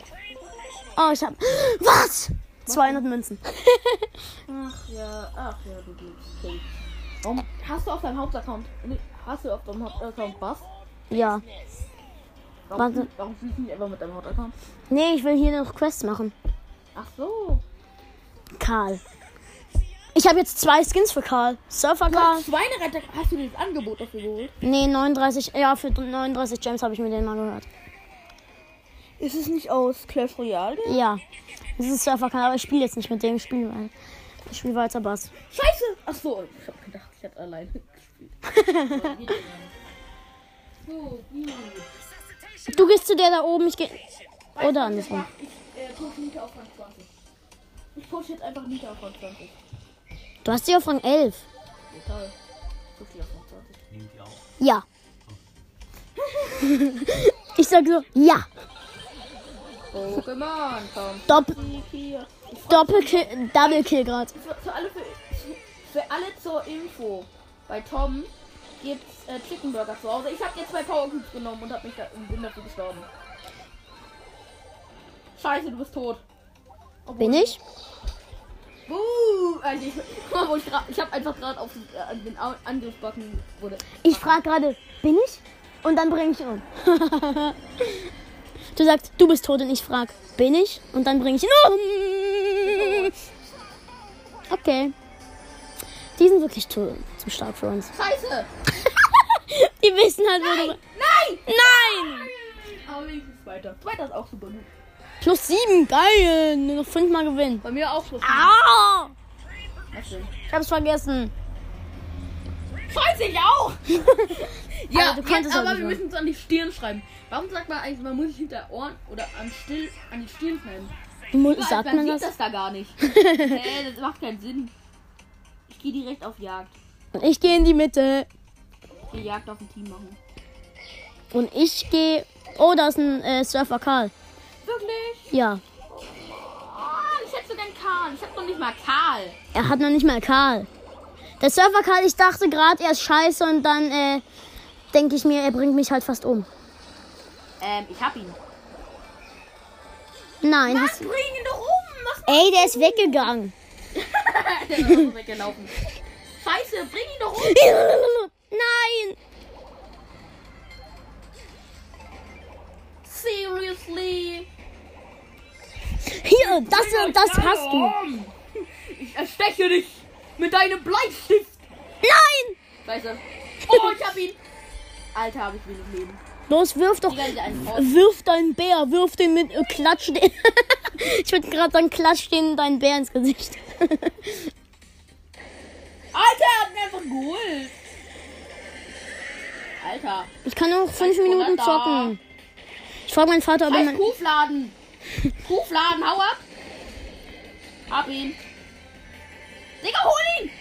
Oh, ich hab. Was? 200 Münzen. Ach ja, ach ja, du. Okay. Warum hast du auf deinem Hauptaccount, nee, hast du auf deinem Hauptaccount Bass? ja. Warum, Warte. warum spielst du nicht einfach mit deinem Hauptaccount? Nee, ich will hier noch Quests machen. Ach so. Karl. Ich habe jetzt zwei Skins für Karl. Surfer Karl. hast Schweineretter. Hast du dir das Angebot dafür geholt? Nee, 39. Ja, für 39 Gems habe ich mir den mal gehört. Ist es nicht aus Clash Royale? Ja. Das ist Surfer Karl, aber ich spiele jetzt nicht mit dem. Ich spiele weiter. Ich spiele weiter Bass. Scheiße! Ach so, ich hab gedacht, ich hätte alleine *laughs* gespielt. so? Du gehst zu der da oben, ich gehe. Oder andersrum. Ich äh, pushe auf Rang 20. Ich pushe jetzt einfach Nita auf Rang 20. Du hast sie auf Rang 11. Ja, toll. Ich pushe die auf Rang 20. Nehmt ihr auch? Ja. *laughs* ich sag so, ja. Pokémon, komm. Dopp Hier. Doppelkill, Double Kill gerade. Für, für, alle, für, für alle zur Info. Bei Tom gibt's äh, Chicken Burger zu Hause. Ich habe jetzt zwei Power Cubes genommen und hab mich da, bin dafür gestorben. Scheiße, du bist tot. Obwohl- Bin ich? Buh! Alter, ich, *laughs* ich, habe einfach gerade auf den, äh, den Angriffsbutton wurde. Ich frage gerade, bin ich? Und dann bringe ich ihn um. *laughs* du sagst, du bist tot und ich frag, bin ich? Und dann bringe ich ihn um. Okay. Die sind wirklich zu, zu stark für uns. Scheiße! *laughs* Die wissen halt, wo du... Nein! Nein! Aber wenigstens zweiter. Zweiter ist auch super gut. Plus sieben, geil. Nur noch fünfmal gewinnen. Bei mir auch plus Ah! Was denn? Ich hab's vergessen. Scheiße, ich auch! *laughs* ja, du konntest jetzt, aber wir müssen es an die Stirn schreiben. Warum sagt man eigentlich, man muss sich hinter Ohren oder an, Still, an die Stirn schreiben? Mu- Überall, Sagt man sieht das? das da gar nicht. *laughs* Hä, das macht keinen Sinn. Ich gehe direkt auf Jagd. Und ich gehe in die Mitte. Ich gehe Jagd auf ein Team machen. Und ich gehe... Oh, da ist ein äh, Surfer Karl. Wirklich? Ja. Oh, ich hätte so gern Karl. Ich hab noch nicht mal Karl. Er hat noch nicht mal Karl. Der Surfer Karl, ich dachte gerade, er ist scheiße und dann äh, denke ich mir, er bringt mich halt fast um. Ähm, ich hab ihn. Nein. Mann, hast- bring ihn doch um! Was Ey, der ist weggegangen. *laughs* Der ist so weggelaufen. Scheiße, bring ihn doch um! *laughs* Nein. Seriously? Hier, das, das hast du. Ich ersteche dich mit deinem Bleistift. Nein. Scheiße. Oh, ich hab ihn. Alter, hab ich wenig Leben. Los, wirf doch. Wirf deinen Bär, wirf den mit, äh, klatsch den. *laughs* ich würde gerade sagen, klatsch den deinen Bär ins Gesicht. *laughs* Alter, er hat ihn einfach geholt. Alter. Ich kann noch fünf Minuten zocken. Ich frage meinen Vater, ob er Kuhfladen. Kuhfladen, hau ab. Hab ihn. Digga, hol ihn.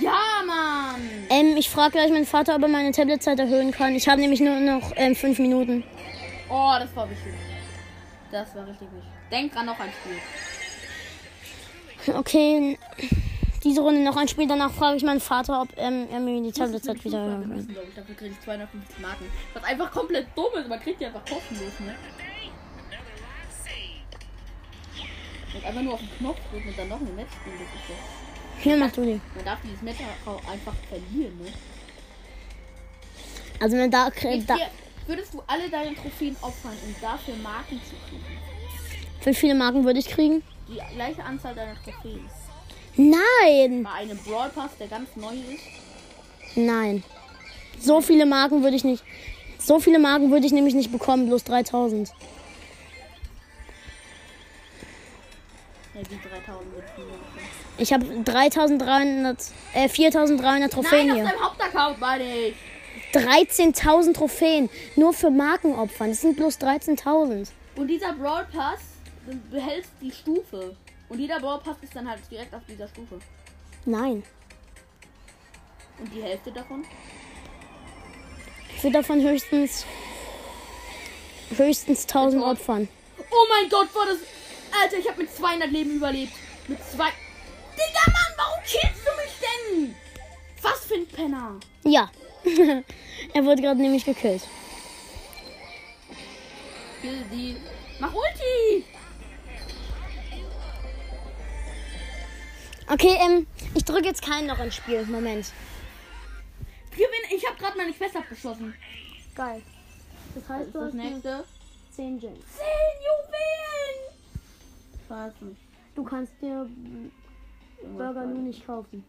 Ja, Mann. ähm, ich frage gleich meinen Vater, ob er meine Tabletzeit erhöhen kann. Ich habe nämlich nur noch ähm, fünf Minuten. Oh, das war wichtig. Das war richtig wichtig. Denk dran, noch ein Spiel. Okay, diese Runde noch ein Spiel. Danach frage ich meinen Vater, ob ähm, er mir die Tabletzeit wieder erhöhen kann. dafür kriege ich 250 Marken. Was einfach komplett dumm ist. Man kriegt die einfach kostenlos, ne? Und einfach nur auf den Knopf drücken und dann noch ein Match spielen. Das ist doch. Hier, mach du die. Man darf dieses Match auch einfach verlieren, ne? Also wenn da, Jetzt da hier, würdest du alle deine Trophäen opfern, um dafür Marken zu kriegen? wie viele Marken würde ich kriegen? Die gleiche Anzahl deiner Trophäen. Nein, Bei einem Brawl Pass, der ganz neu ist. nein. So viele Marken würde ich nicht. So viele Marken würde ich nämlich nicht bekommen, bloß 3000. Ja, die 3000 wird viel mehr bekommen. Ich habe 3300, äh, 4300 Trophäen Nein, hier. deinem Hauptaccount, meine ich. 13.000 Trophäen. Nur für Markenopfern. Das sind bloß 13.000. Und dieser Brawl Pass, du behältst die Stufe. Und jeder Brawl Pass ist dann halt direkt auf dieser Stufe. Nein. Und die Hälfte davon? Ich würde davon höchstens. höchstens 1000 Tot. Opfern. Oh mein Gott, war das. Alter, ich habe mit 200 Leben überlebt. Mit zwei. Digga, Mann, warum killst du mich denn? Was für ein Penner. Ja. *laughs* er wurde gerade nämlich gekillt. Kill die. Mach Ulti! Okay, ähm, ich drücke jetzt keinen noch ins Spiel. Moment. Ich habe gerade meine Quest abgeschossen. Geil. Das heißt, ist du das hast nächste? 10 Gems. 10 Juwelen! Scheiße. Du kannst dir Burger nur nicht kaufen.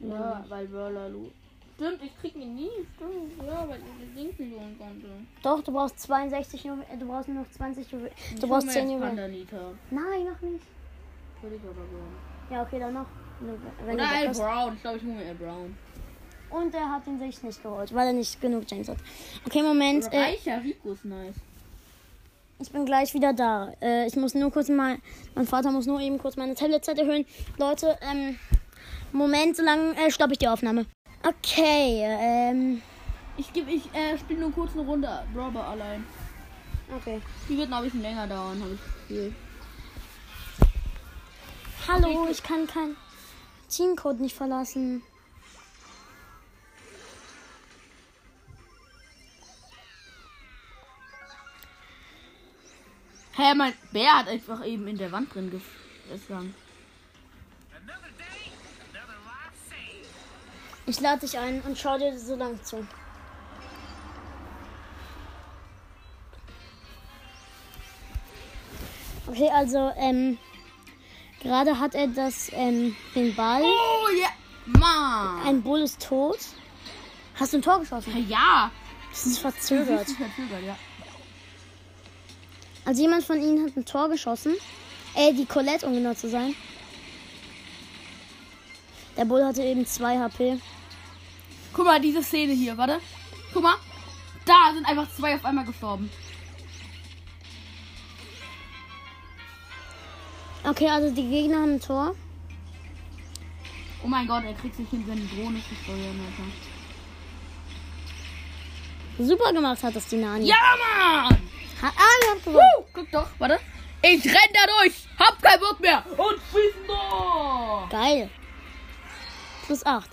Ja, weil Burger Lu. Stimmt, ich krieg ihn nie. Stimmt, ja, weil ich das Ding verloren konnte. Doch, du brauchst 62 Juwelen. Du brauchst nur noch 20 Juwelen. Ich Du brauchst hol mir 10 jetzt Juwelen. Nein, noch nicht. Würde ich aber gerne. Ja, okay, dann noch. Wenn Oder Al. Brown. Ich glaube, ich hole mir Al Brown. Und er hat ihn sich nicht geholt, weil er nicht genug Gems hat. Okay, Moment. Äh, Reicher Rico ist nice. Ich bin gleich wieder da. Äh, ich muss nur kurz mal. Mein Vater muss nur eben kurz meine Tabletzeit erhöhen. Leute, ähm. Moment, solange äh, stoppe ich die Aufnahme. Okay, ähm. Ich gebe, ich äh, spiele nur kurz eine Runde Robber allein. Okay. Die wird noch ein bisschen länger dauern, habe ich Gefühl. Hallo, ich kann kein Teamcode nicht verlassen. Hä, mein Bär hat einfach eben in der Wand drin gefangen. Ich lade dich ein und schau dir so lang zu. Okay, also, ähm, gerade hat er das, ähm, den Ball. Oh ja, Mann. Ein Bull ist tot. Hast du ein Tor geschossen? Ja. Das ist Das verzögert. ist verzögert, ja. Also jemand von ihnen hat ein Tor geschossen. Äh, die Colette, um genau zu sein. Der Bull hatte eben 2 HP. Guck mal, diese Szene hier, warte. Guck mal. Da sind einfach zwei auf einmal gestorben. Okay, also die Gegner haben ein Tor. Oh mein Gott, er kriegt sich hin, seine Drohne zu steuern, Alter. Super gemacht hat das die Nani. Ja, Mann! Ha ah, wir haben gewonnen. Uh, guck doch, warte. Ich renn da durch. Hab keinen Bock mehr. Und schießen doch. Geil. Plus 8.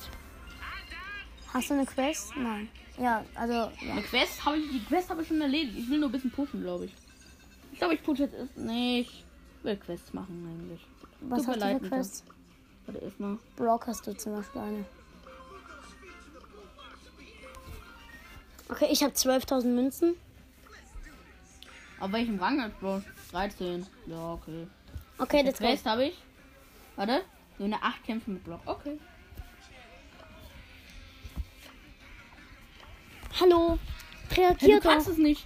Hast du eine Quest? Nein. Ja, also, ja. Eine Quest habe ich, die Quest habe ich schon erledigt. Ich will nur ein bisschen pushen, glaube ich. Ich glaube, ich pushe jetzt erst nicht. Ich will Quests machen eigentlich. Was Tut hast du für. Quests? Warte erstmal. Brock hast du zum Beispiel eine. Okay, ich habe 12.000 Münzen. Auf welchem Rang hat Bro? 13. Ja, okay. Okay, go. Quest habe ich. Warte. Nur eine 8 Kämpfe mit Block. Okay. Hallo. Hey, Reagiert du kannst doch. es nicht.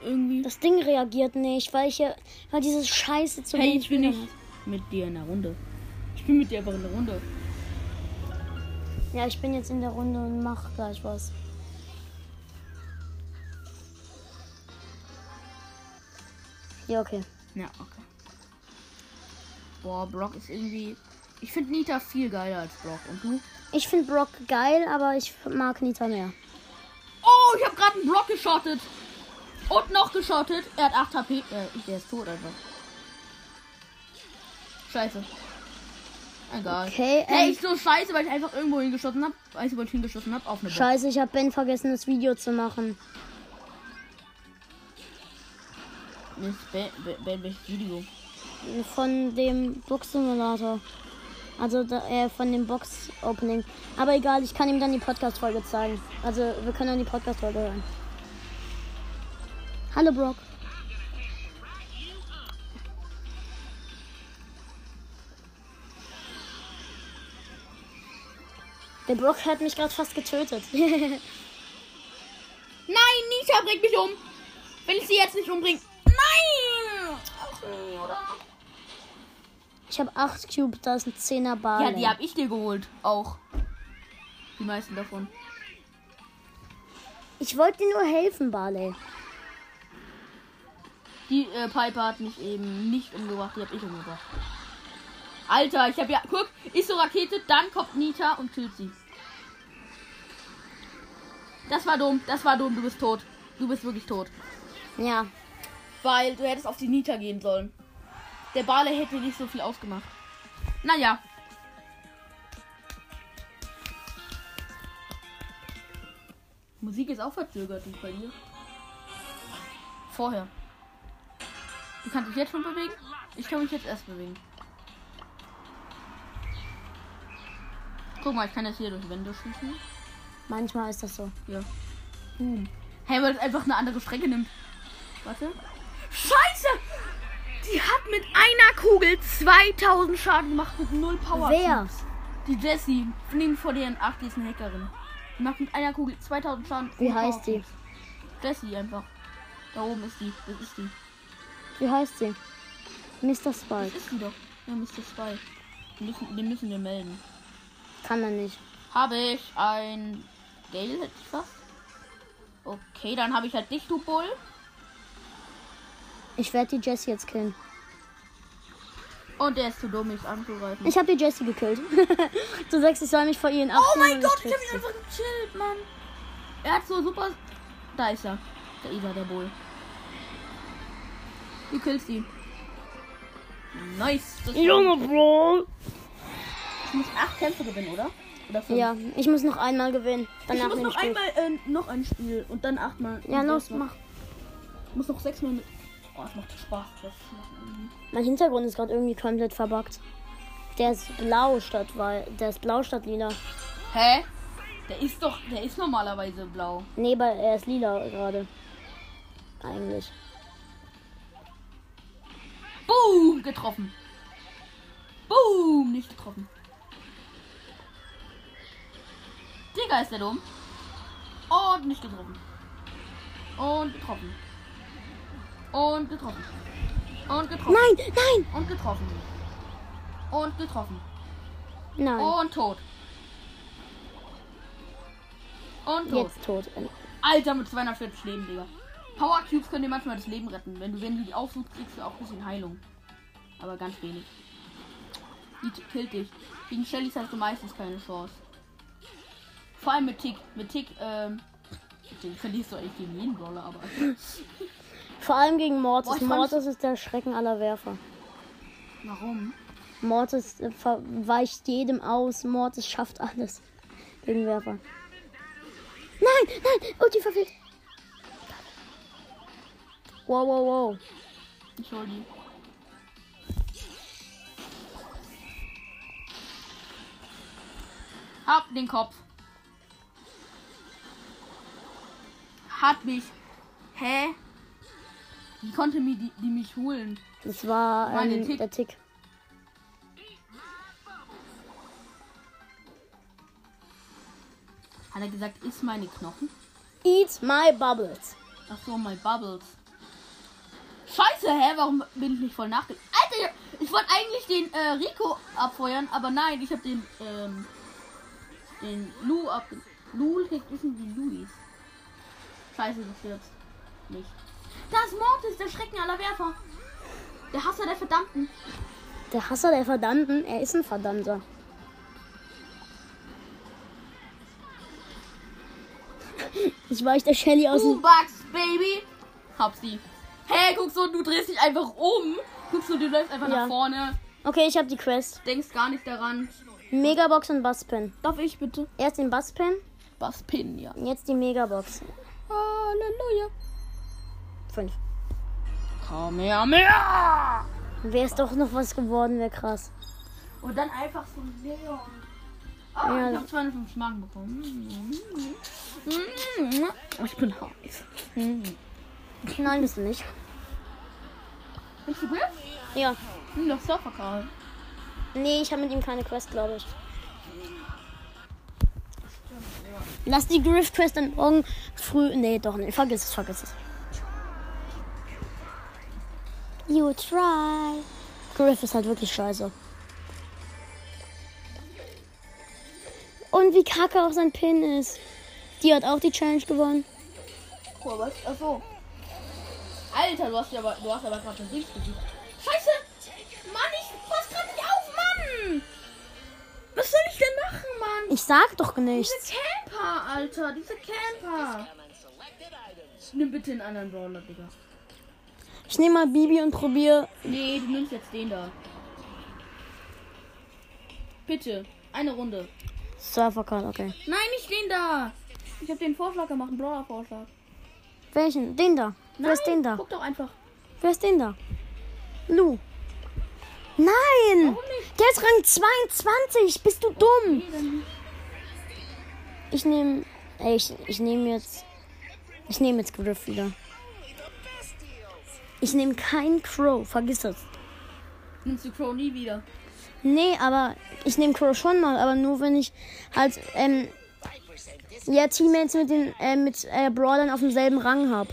Irgendwie. Das Ding reagiert nicht, weil ich hier, weil diese Scheiße zu Hey, ich bin nicht mit dir in der Runde. Ich bin mit dir einfach in der Runde. Ja, ich bin jetzt in der Runde und mach gleich was. Ja, okay. Ja, okay. Boah, Brock ist irgendwie. Ich finde Nita viel geiler als Brock. Und du? Ich finde Brock geil, aber ich mag Nita mehr. Oh, ich habe gerade einen Block geschottet. Und noch geschottet. Er hat 8 HP. Äh, der ist tot einfach. Scheiße. Egal. Okay, Hey, ähm, ich so scheiße, weil ich einfach irgendwo hingeschossen habe. Als ich wo ich hingeschossen habe, auf eine Box. Scheiße, ich habe Ben vergessen, das Video zu machen. Ben, welches Video? Von dem Box-Simulator. Also da, äh, von dem Box-Opening. Aber egal, ich kann ihm dann die Podcast-Folge zeigen. Also wir können dann die Podcast-Folge hören. Hallo Brock. Der Brock hat mich gerade fast getötet. *laughs* Nein, Nita bringt mich um. Wenn ich sie jetzt nicht umbringe. Nein! Ach nee, oder? ich habe 8 Cube, da ist ein 10er Bar. Ja, die habe ich dir geholt. Auch. Die meisten davon. Ich wollte dir nur helfen, Barley. Die äh, Piper hat mich eben nicht umgebracht, die habe ich umgebracht. Alter, ich habe ja. Guck, ich so Rakete, dann kommt Nita und killt sie. Das war dumm, das war dumm, du bist tot. Du bist wirklich tot. Ja, Weil du hättest auf die Nita gehen sollen. Der Bale hätte nicht so viel ausgemacht. Naja. Musik ist auch verzögert nicht bei dir. Vorher. Du kannst dich jetzt schon bewegen? Ich kann mich jetzt erst bewegen. Guck mal, ich kann jetzt hier durch Wände schießen. manchmal ist das so. Ja. Boom. Hey, weil es einfach eine andere Strecke nimmt. Warte. Scheiße! Die hat mit einer Kugel 2000 Schaden gemacht mit null Power. Wer? Die Jessie. Neben vor deren 8, die ist eine Hackerin. Die macht mit einer Kugel 2000 Schaden. Wie heißt die? Jessie einfach. Da oben ist die. Das ist die. Wie heißt sie? Mr. Das Spike. ist die doch. Ja, Mr. Spy. Den müssen, den müssen wir melden. Kann er nicht. Habe ich ein Gale, hätte ich fast. Okay, dann habe ich halt dich, du Bull. Ich werde die Jessie jetzt killen. Und der ist zu dumm, mich anzugreifen. Ich habe die Jessie gekillt. *laughs* du sagst, ich soll mich vor ihren oh mein Gott, ich habe ihn einfach gechillt, Mann. Er hat so super. Da ist er. Der Isa, der Bull. Du killst ihn. Nice. Junge, Bro. Ich muss acht Kämpfe gewinnen, oder? Oder fünf? Ja, ich muss noch einmal gewinnen. Ich Danach muss bin noch ich einmal äh, noch ein Spiel und dann achtmal. Ja, los, mach. Ich muss noch sechsmal mit. Es macht Spaß. Das zu machen. Mein Hintergrund ist gerade irgendwie komplett verbuggt. Der ist blau statt weil der ist blau statt lila. Hä? Der ist doch, der ist normalerweise blau. Nee, weil er ist lila gerade. Eigentlich. Boom, getroffen. Boom, nicht getroffen. Digga, ist der dumm. Und nicht getroffen. Und getroffen. Und getroffen. Und getroffen. Nein, nein, Und getroffen. Und getroffen. nein. Und tot. Und tot. Jetzt tot. Alter, mit 240 Leben, Digga. Power Cubes können dir manchmal das Leben retten. Wenn du, wenn du die aufsuchst, kriegst du auch ein bisschen Heilung. Aber ganz wenig. Die killt dich. Gegen Shellys hast du meistens keine Chance. Vor allem mit Tick. Mit Tick, ähm. Den verlierst du eigentlich gegen jeden Brawler, aber. *laughs* Vor allem gegen Mortis. Boah, Mortis ist der Schrecken aller Werfer. Warum? Mortis äh, weicht jedem aus. Mortis schafft alles gegen Werfer. Nein, nein, Ulti verfehlt. Wow, wow, wow. Ich hol die. Hab den Kopf. Hat mich. Hä? Wie konnte mir die, die mich holen? Das war der ähm, Tick? der Tick. Hat er gesagt, ist meine Knochen? Eat my bubbles. Ach so, my Bubbles. Scheiße, hä? Warum bin ich nicht voll nachge... Alter, ich wollte eigentlich den äh, Rico abfeuern, aber nein, ich habe den, ähm, den Lu ab... Lu kriegt wissen wie Luis. Scheiße, das wird nicht. Das Mortis, der Schrecken aller Werfer. Der Hasser der Verdammten. Der Hasser der Verdammten, er ist ein Verdammter. Ich weich der Shelly aus dem. Bugs, Baby. Hab sie. Hä, guck so, du drehst dich einfach um. Guckst du, du läufst einfach Ja. nach vorne. Okay, ich habe die Quest. Denkst gar nicht daran. Megabox und Busspin. Darf ich bitte? Erst den Busspin, Was Pin, ja. jetzt die Megabox. Halleluja. Fünf. Kamehameha! Wäre es doch noch was geworden, wäre krass. Und dann einfach so Leon. Ah, Ja. ich habe 250 Marken bekommen. Oh, ich bin heiß. Nein, bist du nicht. Bist du gut? Ja. Hm, doch Surfer Karl. Nee, ich habe mit ihm keine Quest, glaube ich. Lass die Griff Quest dann morgen früh. Nee, doch nicht. Vergiss es, vergiss es. You try. Griff ist halt wirklich scheiße. Und wie kacke auch sein Pin ist. Die hat auch die Challenge gewonnen. Oh, was? Achso. Alter, du hast ja aber, du hast aber gerade den Dings besiegt. Scheiße! Mann, ich pass gerade nicht auf, Mann! Was soll ich denn machen, Mann? Ich sag doch Diese nichts. Camper, Alter, diese Camper. Nimm bitte einen anderen Brawler, Digga. Ich nehme mal Bibi und probiere. Nee, du nimmst jetzt den da. Bitte, eine Runde. Surfer Card, okay. Nein, nicht den da. Ich habe den Vorschlag gemacht, einen Brawler-Vorschlag. Welchen? Den da. Wer ist den da? Guck doch einfach. Wer ist den da? Lu. Nein! Warum nicht? Der ist Rang 22. Bist du dumm? Nee, dann Ich nehme. Ey, ich, ich nehme jetzt. Ich nehme jetzt Griff wieder. Ich nehme keinen Crow, vergiss das. Nimmst du Crow nie wieder? Nee, aber ich nehme Crow schon mal, aber nur wenn ich halt ähm, ja Teammates mit den äh, mit äh, Brawlern auf demselben Rang habe.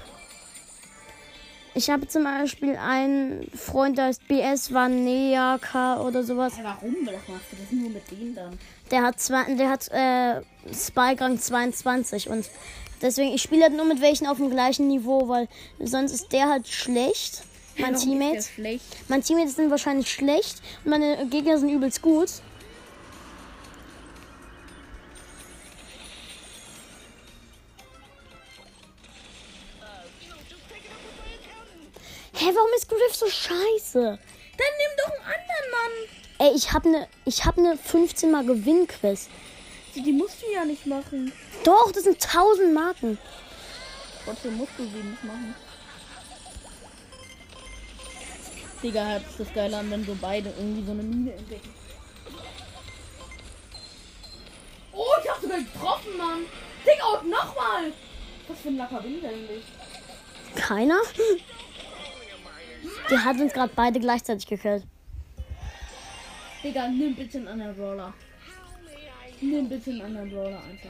Ich habe zum Beispiel einen Freund, der heißt BS Vaneyaka oder sowas. Hey, warum das machst du das nur mit denen dann? Der hat zwei, der hat äh, Spike Rang 22 und deswegen ich spiele halt nur mit welchen auf dem gleichen Niveau, weil sonst ist der halt schlecht. Mein Warum Teammate. Ist der schlecht. Meine Teammates sind wahrscheinlich schlecht und meine Gegner sind übelst gut. Hä, warum ist Griff so scheiße? Dann nimm doch einen anderen Mann. Ey, ich habe ne ich habe ne 15 mal Gewinnquest. Die musst du ja nicht machen. Doch, das sind 1000 Marken. Trotzdem musst du sie nicht machen. Digga, hat das geil an, wenn so beide irgendwie so eine Mine entdecken. Oh, ich hab sogar getroffen, Mann. Digga, und nochmal. Was für ein Lacker bin ich eigentlich? Keiner? Der hat uns gerade beide gleichzeitig gekillt. Digga, nimm bitte einen anderen Brawler. Nimm bitte einen anderen Brawler einfach.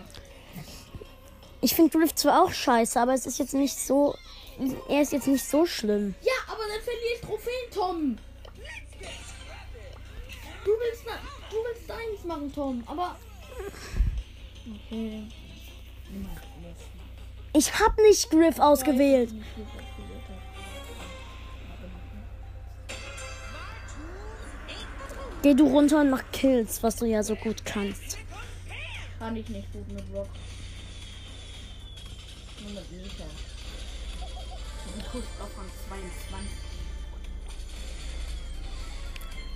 Ich finde Griff zwar auch scheiße, aber es ist jetzt nicht so. Er ist jetzt nicht so schlimm. Ja, aber dann verliere ich Trophäen, Tom. Du willst, du willst deins machen, Tom, aber. Okay. Ich hab nicht Griff ausgewählt. Geh du runter und mach Kills, was du ja so gut kannst. Kann ich nicht gut mit Rock. Nur mit Liter. Die Push auf von 22.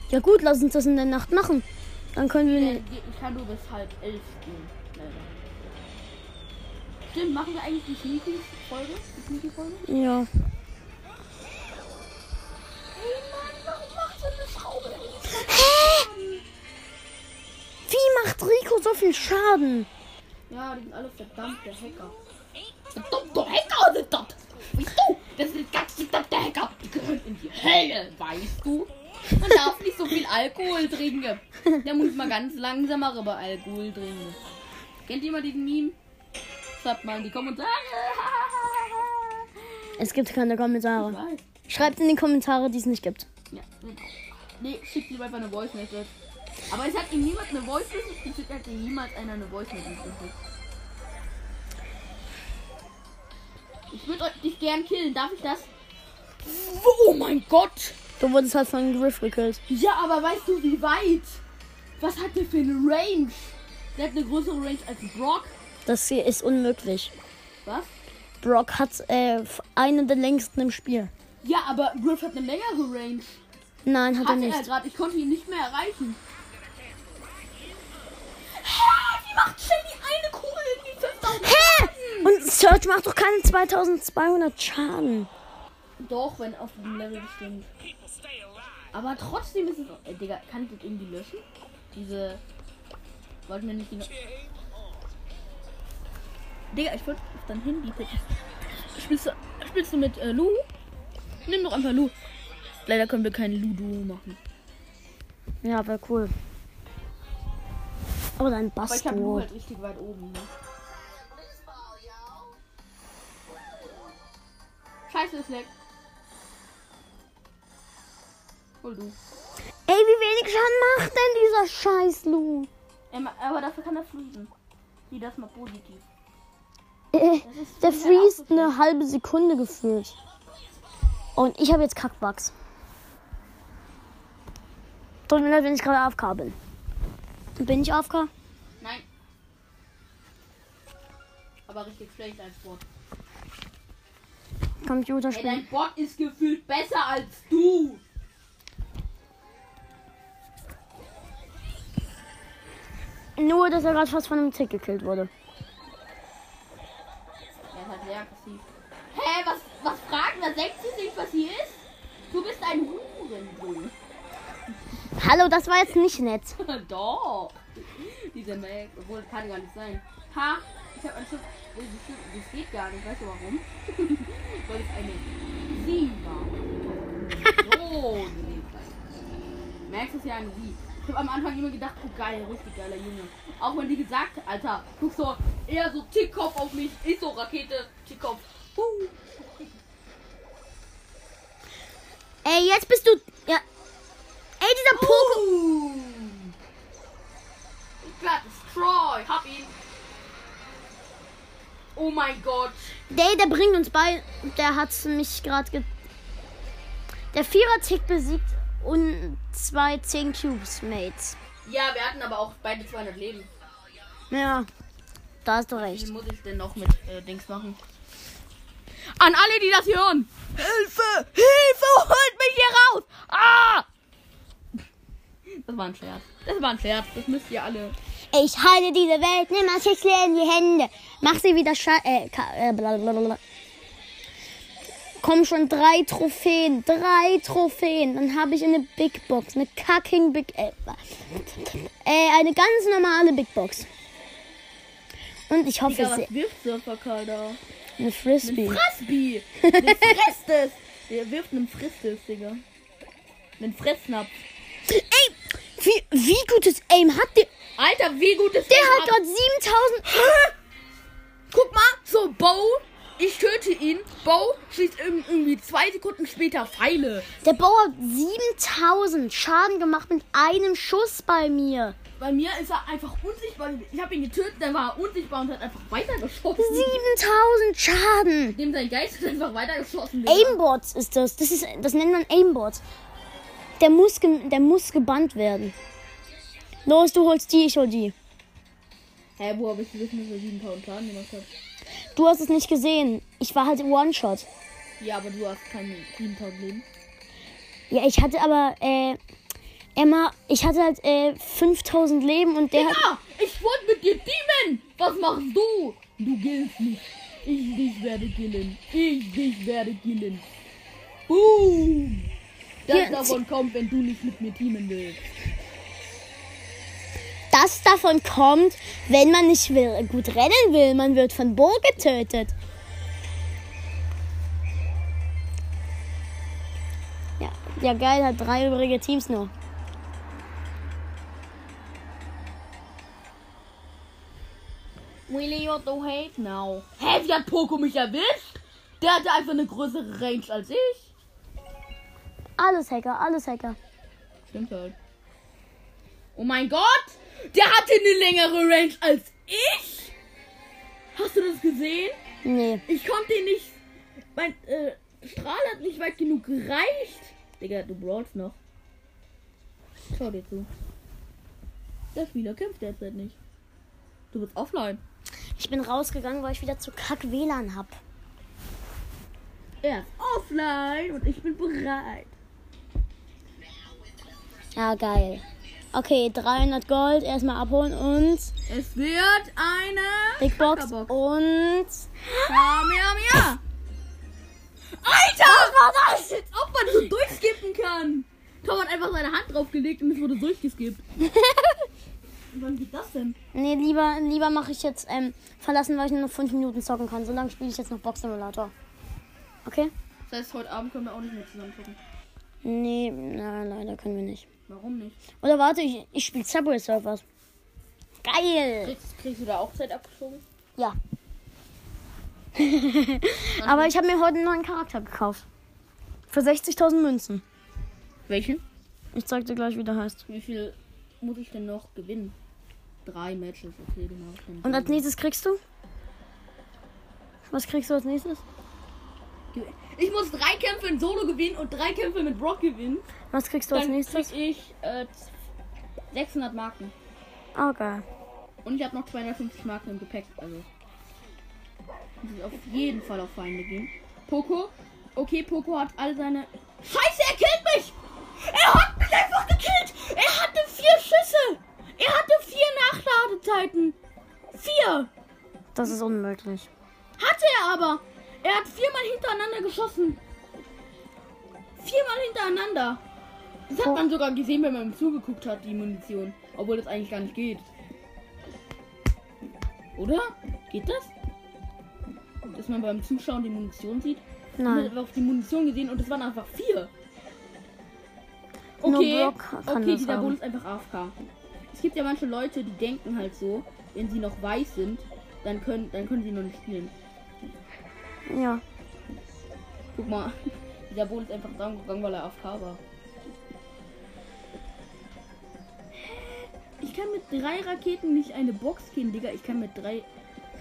Ja gut, lass uns das in der Nacht machen. Dann können wir. Äh, Ich kann nur bis halb elf gehen. Leider. Stimmt, machen wir eigentlich die Sneaky-Folge? Die Sneaky-Folge? Ja. Macht Rico so viel Schaden? Ja, die sind alle verdammte Hacker. Verdammte Hacker sind das! Weißt du? Das sind ganz verdammte Hacker. Die gehören in die Hölle, weißt du? Man darf nicht so viel Alkohol trinken. Da muss man ganz langsam aber Alkohol trinken. Kennt jemand diesen Meme? Schreibt mal in die Kommentare. Es gibt keine Kommentare. Schreibt in die Kommentare, die es nicht gibt. Ja, genau. Nee, schickt lieber einfach eine Voice Message. Aber es hat ihm niemand eine Voice Message geschickt, hat dir jemals einer eine Voice Message geschickt. Ich würde euch dich gern killen, darf ich das? Oh mein Gott! Du wurdest halt von Griff gekillt. Ja, aber weißt du wie weit? Was hat der für eine Range? Der hat eine größere Range als Brock. Das hier ist unmöglich. Was? Brock hat äh, eine der längsten im Spiel. Ja, aber Griff hat eine längere Range. Nein, hat er Hatte er nicht. gerade, ich konnte ihn nicht mehr erreichen. Macht Shelly eine Kugel irgendwie 5000 Hä? Und Search macht doch keine 2200 Schaden. Doch, wenn auf dem Level bestimmt. Aber trotzdem ist es. Äh, Digga, kann ich das irgendwie löschen? Diese. Wollten wir nicht die. Digga, ich wollte auf dein Handy tippen. Spielst du, spielst du mit äh, Lu? Nimm doch einfach Lu. Leider können wir kein Ludo machen. Ja, wäre cool. Aber dein Aber ich habe Lu halt richtig weit oben. Ne? Scheiße, es leckt. Hol du. Ey, wie wenig Schaden macht denn dieser scheiß Lu? Ähm, aber dafür kann er fliegen. Sieh das mal positiv. Äh, Das der freest eine halbe Sekunde gefühlt. Und ich habe jetzt Kackbugs. Tut mir leid, wenn ich gerade AFK bin. Bin ich AFK? Nein. Aber richtig schlecht als Bot. Ey, Computerspiel. dein Bot ist gefühlt besser als du. Nur, dass er gerade fast von einem Tick gekillt wurde. Er ist halt sehr aggressiv. Hä, was, was fragt er? Denkt sie sich, was hier ist? Du bist ein Hurensohn. Hallo, das war jetzt nicht nett. *laughs* Doch. Dieser Mac, obwohl kann gar nicht sein. Ha, Ich habe ein Schiff. Das, geht gar nicht. Weißt du warum? *laughs* Weil es eine Sie war. So, die *laughs* Merkst du es ja eine Sie. Ich habe am Anfang immer gedacht, oh geil, richtig geiler Junge. Auch wenn die gesagt hat, Alter, guck so, eher so Tickkopf auf mich. Ich so Rakete, Tickkopf. Uh. Ey, jetzt bist du. Ja. Ey, dieser Poko. Uh. Ich werde destroy. Hab ihn. Oh mein Gott. Der, der bringt uns bei. Der hat mich gerade ge. Der Vierer-Tick besiegt und zwei 10 Cubes Mates. Ja, wir hatten aber auch beide 200 Leben. Ja, da hast du Wie recht. muss ich denn noch mit äh, Dings machen? An alle, die das hören. Hilfe! Hilfe! Holt mich hier raus! Ah! Das war ein Scherz. Das war ein Scherz. Das müsst ihr alle. Ich halte diese Welt nimmer Schicksal in die Hände. Mach sie wieder sche äh, äh, blablabla. Komm schon, drei Trophäen. Drei Trophäen. Dann habe ich eine Big Box. Eine kacking Big. Äh, äh, eine ganz normale Big Box. Und ich hoffe, Digga, es was wirft Surfer da? eine Frisbee. Frisbee! *laughs* Den frisst es! Der wirft einen frisst es, Digga. Einen Fressnapf. Ey, wie, wie gutes Aim hat der? Alter, wie gut ist Der das? hat gerade 7000. Guck mal, so Bo, ich töte ihn. Bo schießt irg- irgendwie zwei Sekunden später Pfeile. Der Bauer hat 7000 Schaden gemacht mit einem Schuss bei mir. Bei mir ist er einfach unsichtbar. Ich habe ihn getötet, dann war er unsichtbar und hat einfach weitergeschossen. 7000 Schaden. Dem sein Geist hat einfach weitergeschossen. Aimbots ist das. Das, ist, das nennt man Aimbots. Der muss, der muss gebannt werden. Los, du holst die, ich hol die. Hä, wo habe ich wissen, dass er 7000 Schaden gemacht hat? Du hast es nicht gesehen. Ich war halt One-Shot. Ja, aber du hast keine 7000 Leben. Ja, ich hatte aber, äh, Emma, ich hatte halt, äh, 5000 Leben und der hat. Ah, ich wollte mit dir teamen. Was machst du? Du giltst nicht. Ich dich werde killen. Ich dich werde killen. Boom. Das davon kommt, wenn du nicht mit mir teamen willst. Das davon kommt, wenn man nicht will, gut rennen will. Man wird von Bo getötet. Ja, ja geil, hat drei übrige Teams nur. Willy, you to hate now. Hä, wie hat Poco mich erwischt? Der hatte einfach eine größere Range als ich. Alles Hacker, alles Hacker. Stimmt halt. Oh mein Gott! Der hatte eine längere Range als ich! Hast du das gesehen? Nee. Ich konnte ihn nicht. Mein äh, Strahl hat nicht weit genug gereicht. Digga, du brawlst noch. Schau dir zu. Der Spieler kämpft derzeit nicht. Du bist offline. Ich bin rausgegangen, weil ich wieder zu kack WLAN hab. Er ist offline und ich bin bereit. Ja, geil. Okay, 300 Gold erstmal abholen und Es wird eine Big Box und Kamehameha. Alter! Was war das? Als ob man so durchskippen kann. Tom hat einfach seine Hand draufgelegt und es wurde durchgeskippt. *laughs* Wann geht das denn? Nee, lieber, lieber mache ich jetzt ähm, verlassen, weil ich nur noch 5 Minuten zocken kann. Solange spiele ich jetzt noch Box Simulator. Okay? Das heißt, heute Abend können wir auch nicht mehr zusammen gucken. Nee, na, leider können wir nicht. Warum nicht? Oder warte, ich, ich spiele Subway Surfers. Geil! Kriegst, kriegst du da auch Zeit abgeschoben? Ja. *laughs* Aber ich habe mir heute einen neuen Charakter gekauft. Für 60.000 Münzen. Welchen? Ich zeig dir gleich, wie der heißt. Wie viel muss ich denn noch gewinnen? Drei Matches, okay, genau. Und als nächstes kriegst du? Was kriegst du als nächstes? Ich muss drei Kämpfe in Solo gewinnen und drei Kämpfe mit Brock gewinnen. Was kriegst du als Dann nächstes? krieg ich äh, 600 Marken. Okay. Und ich habe noch 250 Marken im Gepäck. Also. Muss ich auf jeden Fall auf Feinde gehen. Poco. Okay, Poco hat all seine. Scheiße, er killt mich! Er hat mich einfach gekillt! Er hatte vier Schüsse! Er hatte vier Nachladezeiten! Vier! Das ist unmöglich. Hatte er aber! Er hat viermal hintereinander geschossen. Viermal hintereinander. Das hat man sogar gesehen, wenn man ihm zugeguckt hat, die Munition. Obwohl das eigentlich gar nicht geht. Oder? Geht das? Dass man beim Zuschauen die Munition sieht? Nein. habe auf die Munition gesehen und es waren einfach vier. Okay, okay, dieser. Bull ist einfach AFK. Es gibt ja manche Leute, die denken halt so, wenn sie noch weiß sind, dann können, dann können sie noch nicht spielen. Ja. Guck mal, *laughs* dieser Bull ist einfach dran gegangen, weil er AFK war. Ich kann mit drei Raketen nicht eine Box gehen, Digga. Ich kann mit drei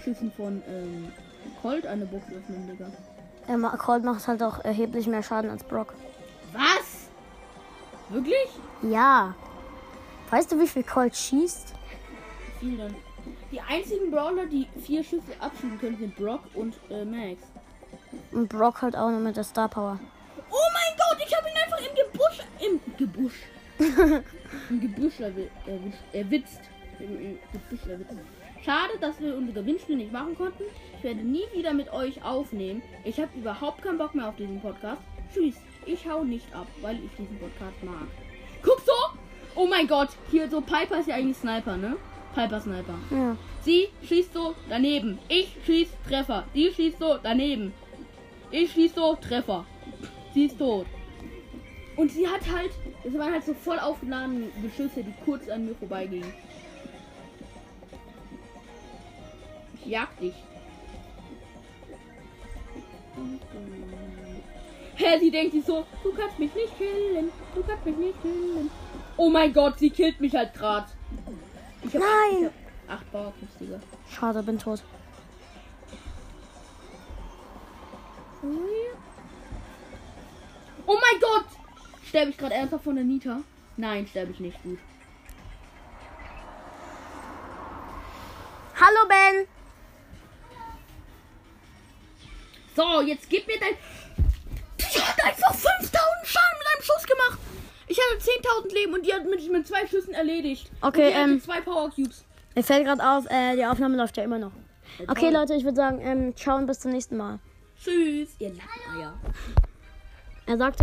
Schüssen von ähm, Colt eine Box öffnen, Digga. Er ma- Colt macht halt auch erheblich mehr Schaden als Brock. Was? Wirklich? Ja. Weißt du, wie viel Colt schießt? Wie viel dann? Die einzigen Brawler, die vier Schüsse abschießen können, sind Brock und äh, Max. Und Brock halt auch nur mit der Star Power. Oh mein Gott, ich habe ihn einfach im Gebusch. Im Gebusch. *laughs* Im Gebüsch erwi- erwischt, erwitzt. Im, Gebüsch erwitzt. Schade, dass wir unser Gewinnspiel nicht machen konnten. Ich werde nie wieder mit euch aufnehmen. Ich habe überhaupt keinen Bock mehr auf diesen Podcast. Tschüss. Ich hau nicht ab, weil ich diesen Podcast mag. Guck so! Oh mein Gott, hier so Piper ist ja eigentlich Sniper, ne? Piper Sniper. Ja. Sie schießt so daneben. Ich schieß Treffer. Sie schießt so daneben. Ich schieß so Treffer. Sie ist tot. Und sie hat halt, es waren halt so voll aufgeladene Geschütze, die kurz an mir vorbeigingen. Ich jag dich. Hä, sie denkt sich so, du kannst mich nicht killen, du kannst mich nicht killen. Oh mein Gott, sie killt mich halt grad. Ich hab, Nein. Ich hab acht Digga. Schade, bin tot. Oh mein Gott! Sterbe ich gerade ernsthaft von der Nita? Nein, sterbe ich nicht. Gut. Hallo Ben! So, jetzt gib mir dein. Die hat einfach 5000 Schaden mit einem Schuss gemacht. Ich hatte 10.000 Leben und die hat mich mit zwei Schüssen erledigt. Okay, ähm, zwei Power Cubes. Mir fällt gerade auf, äh, die Aufnahme läuft ja immer noch. Okay, Leute, ich würde sagen, ähm, ciao und bis zum nächsten Mal. Tschüss, ihr Lackeier. Er sagte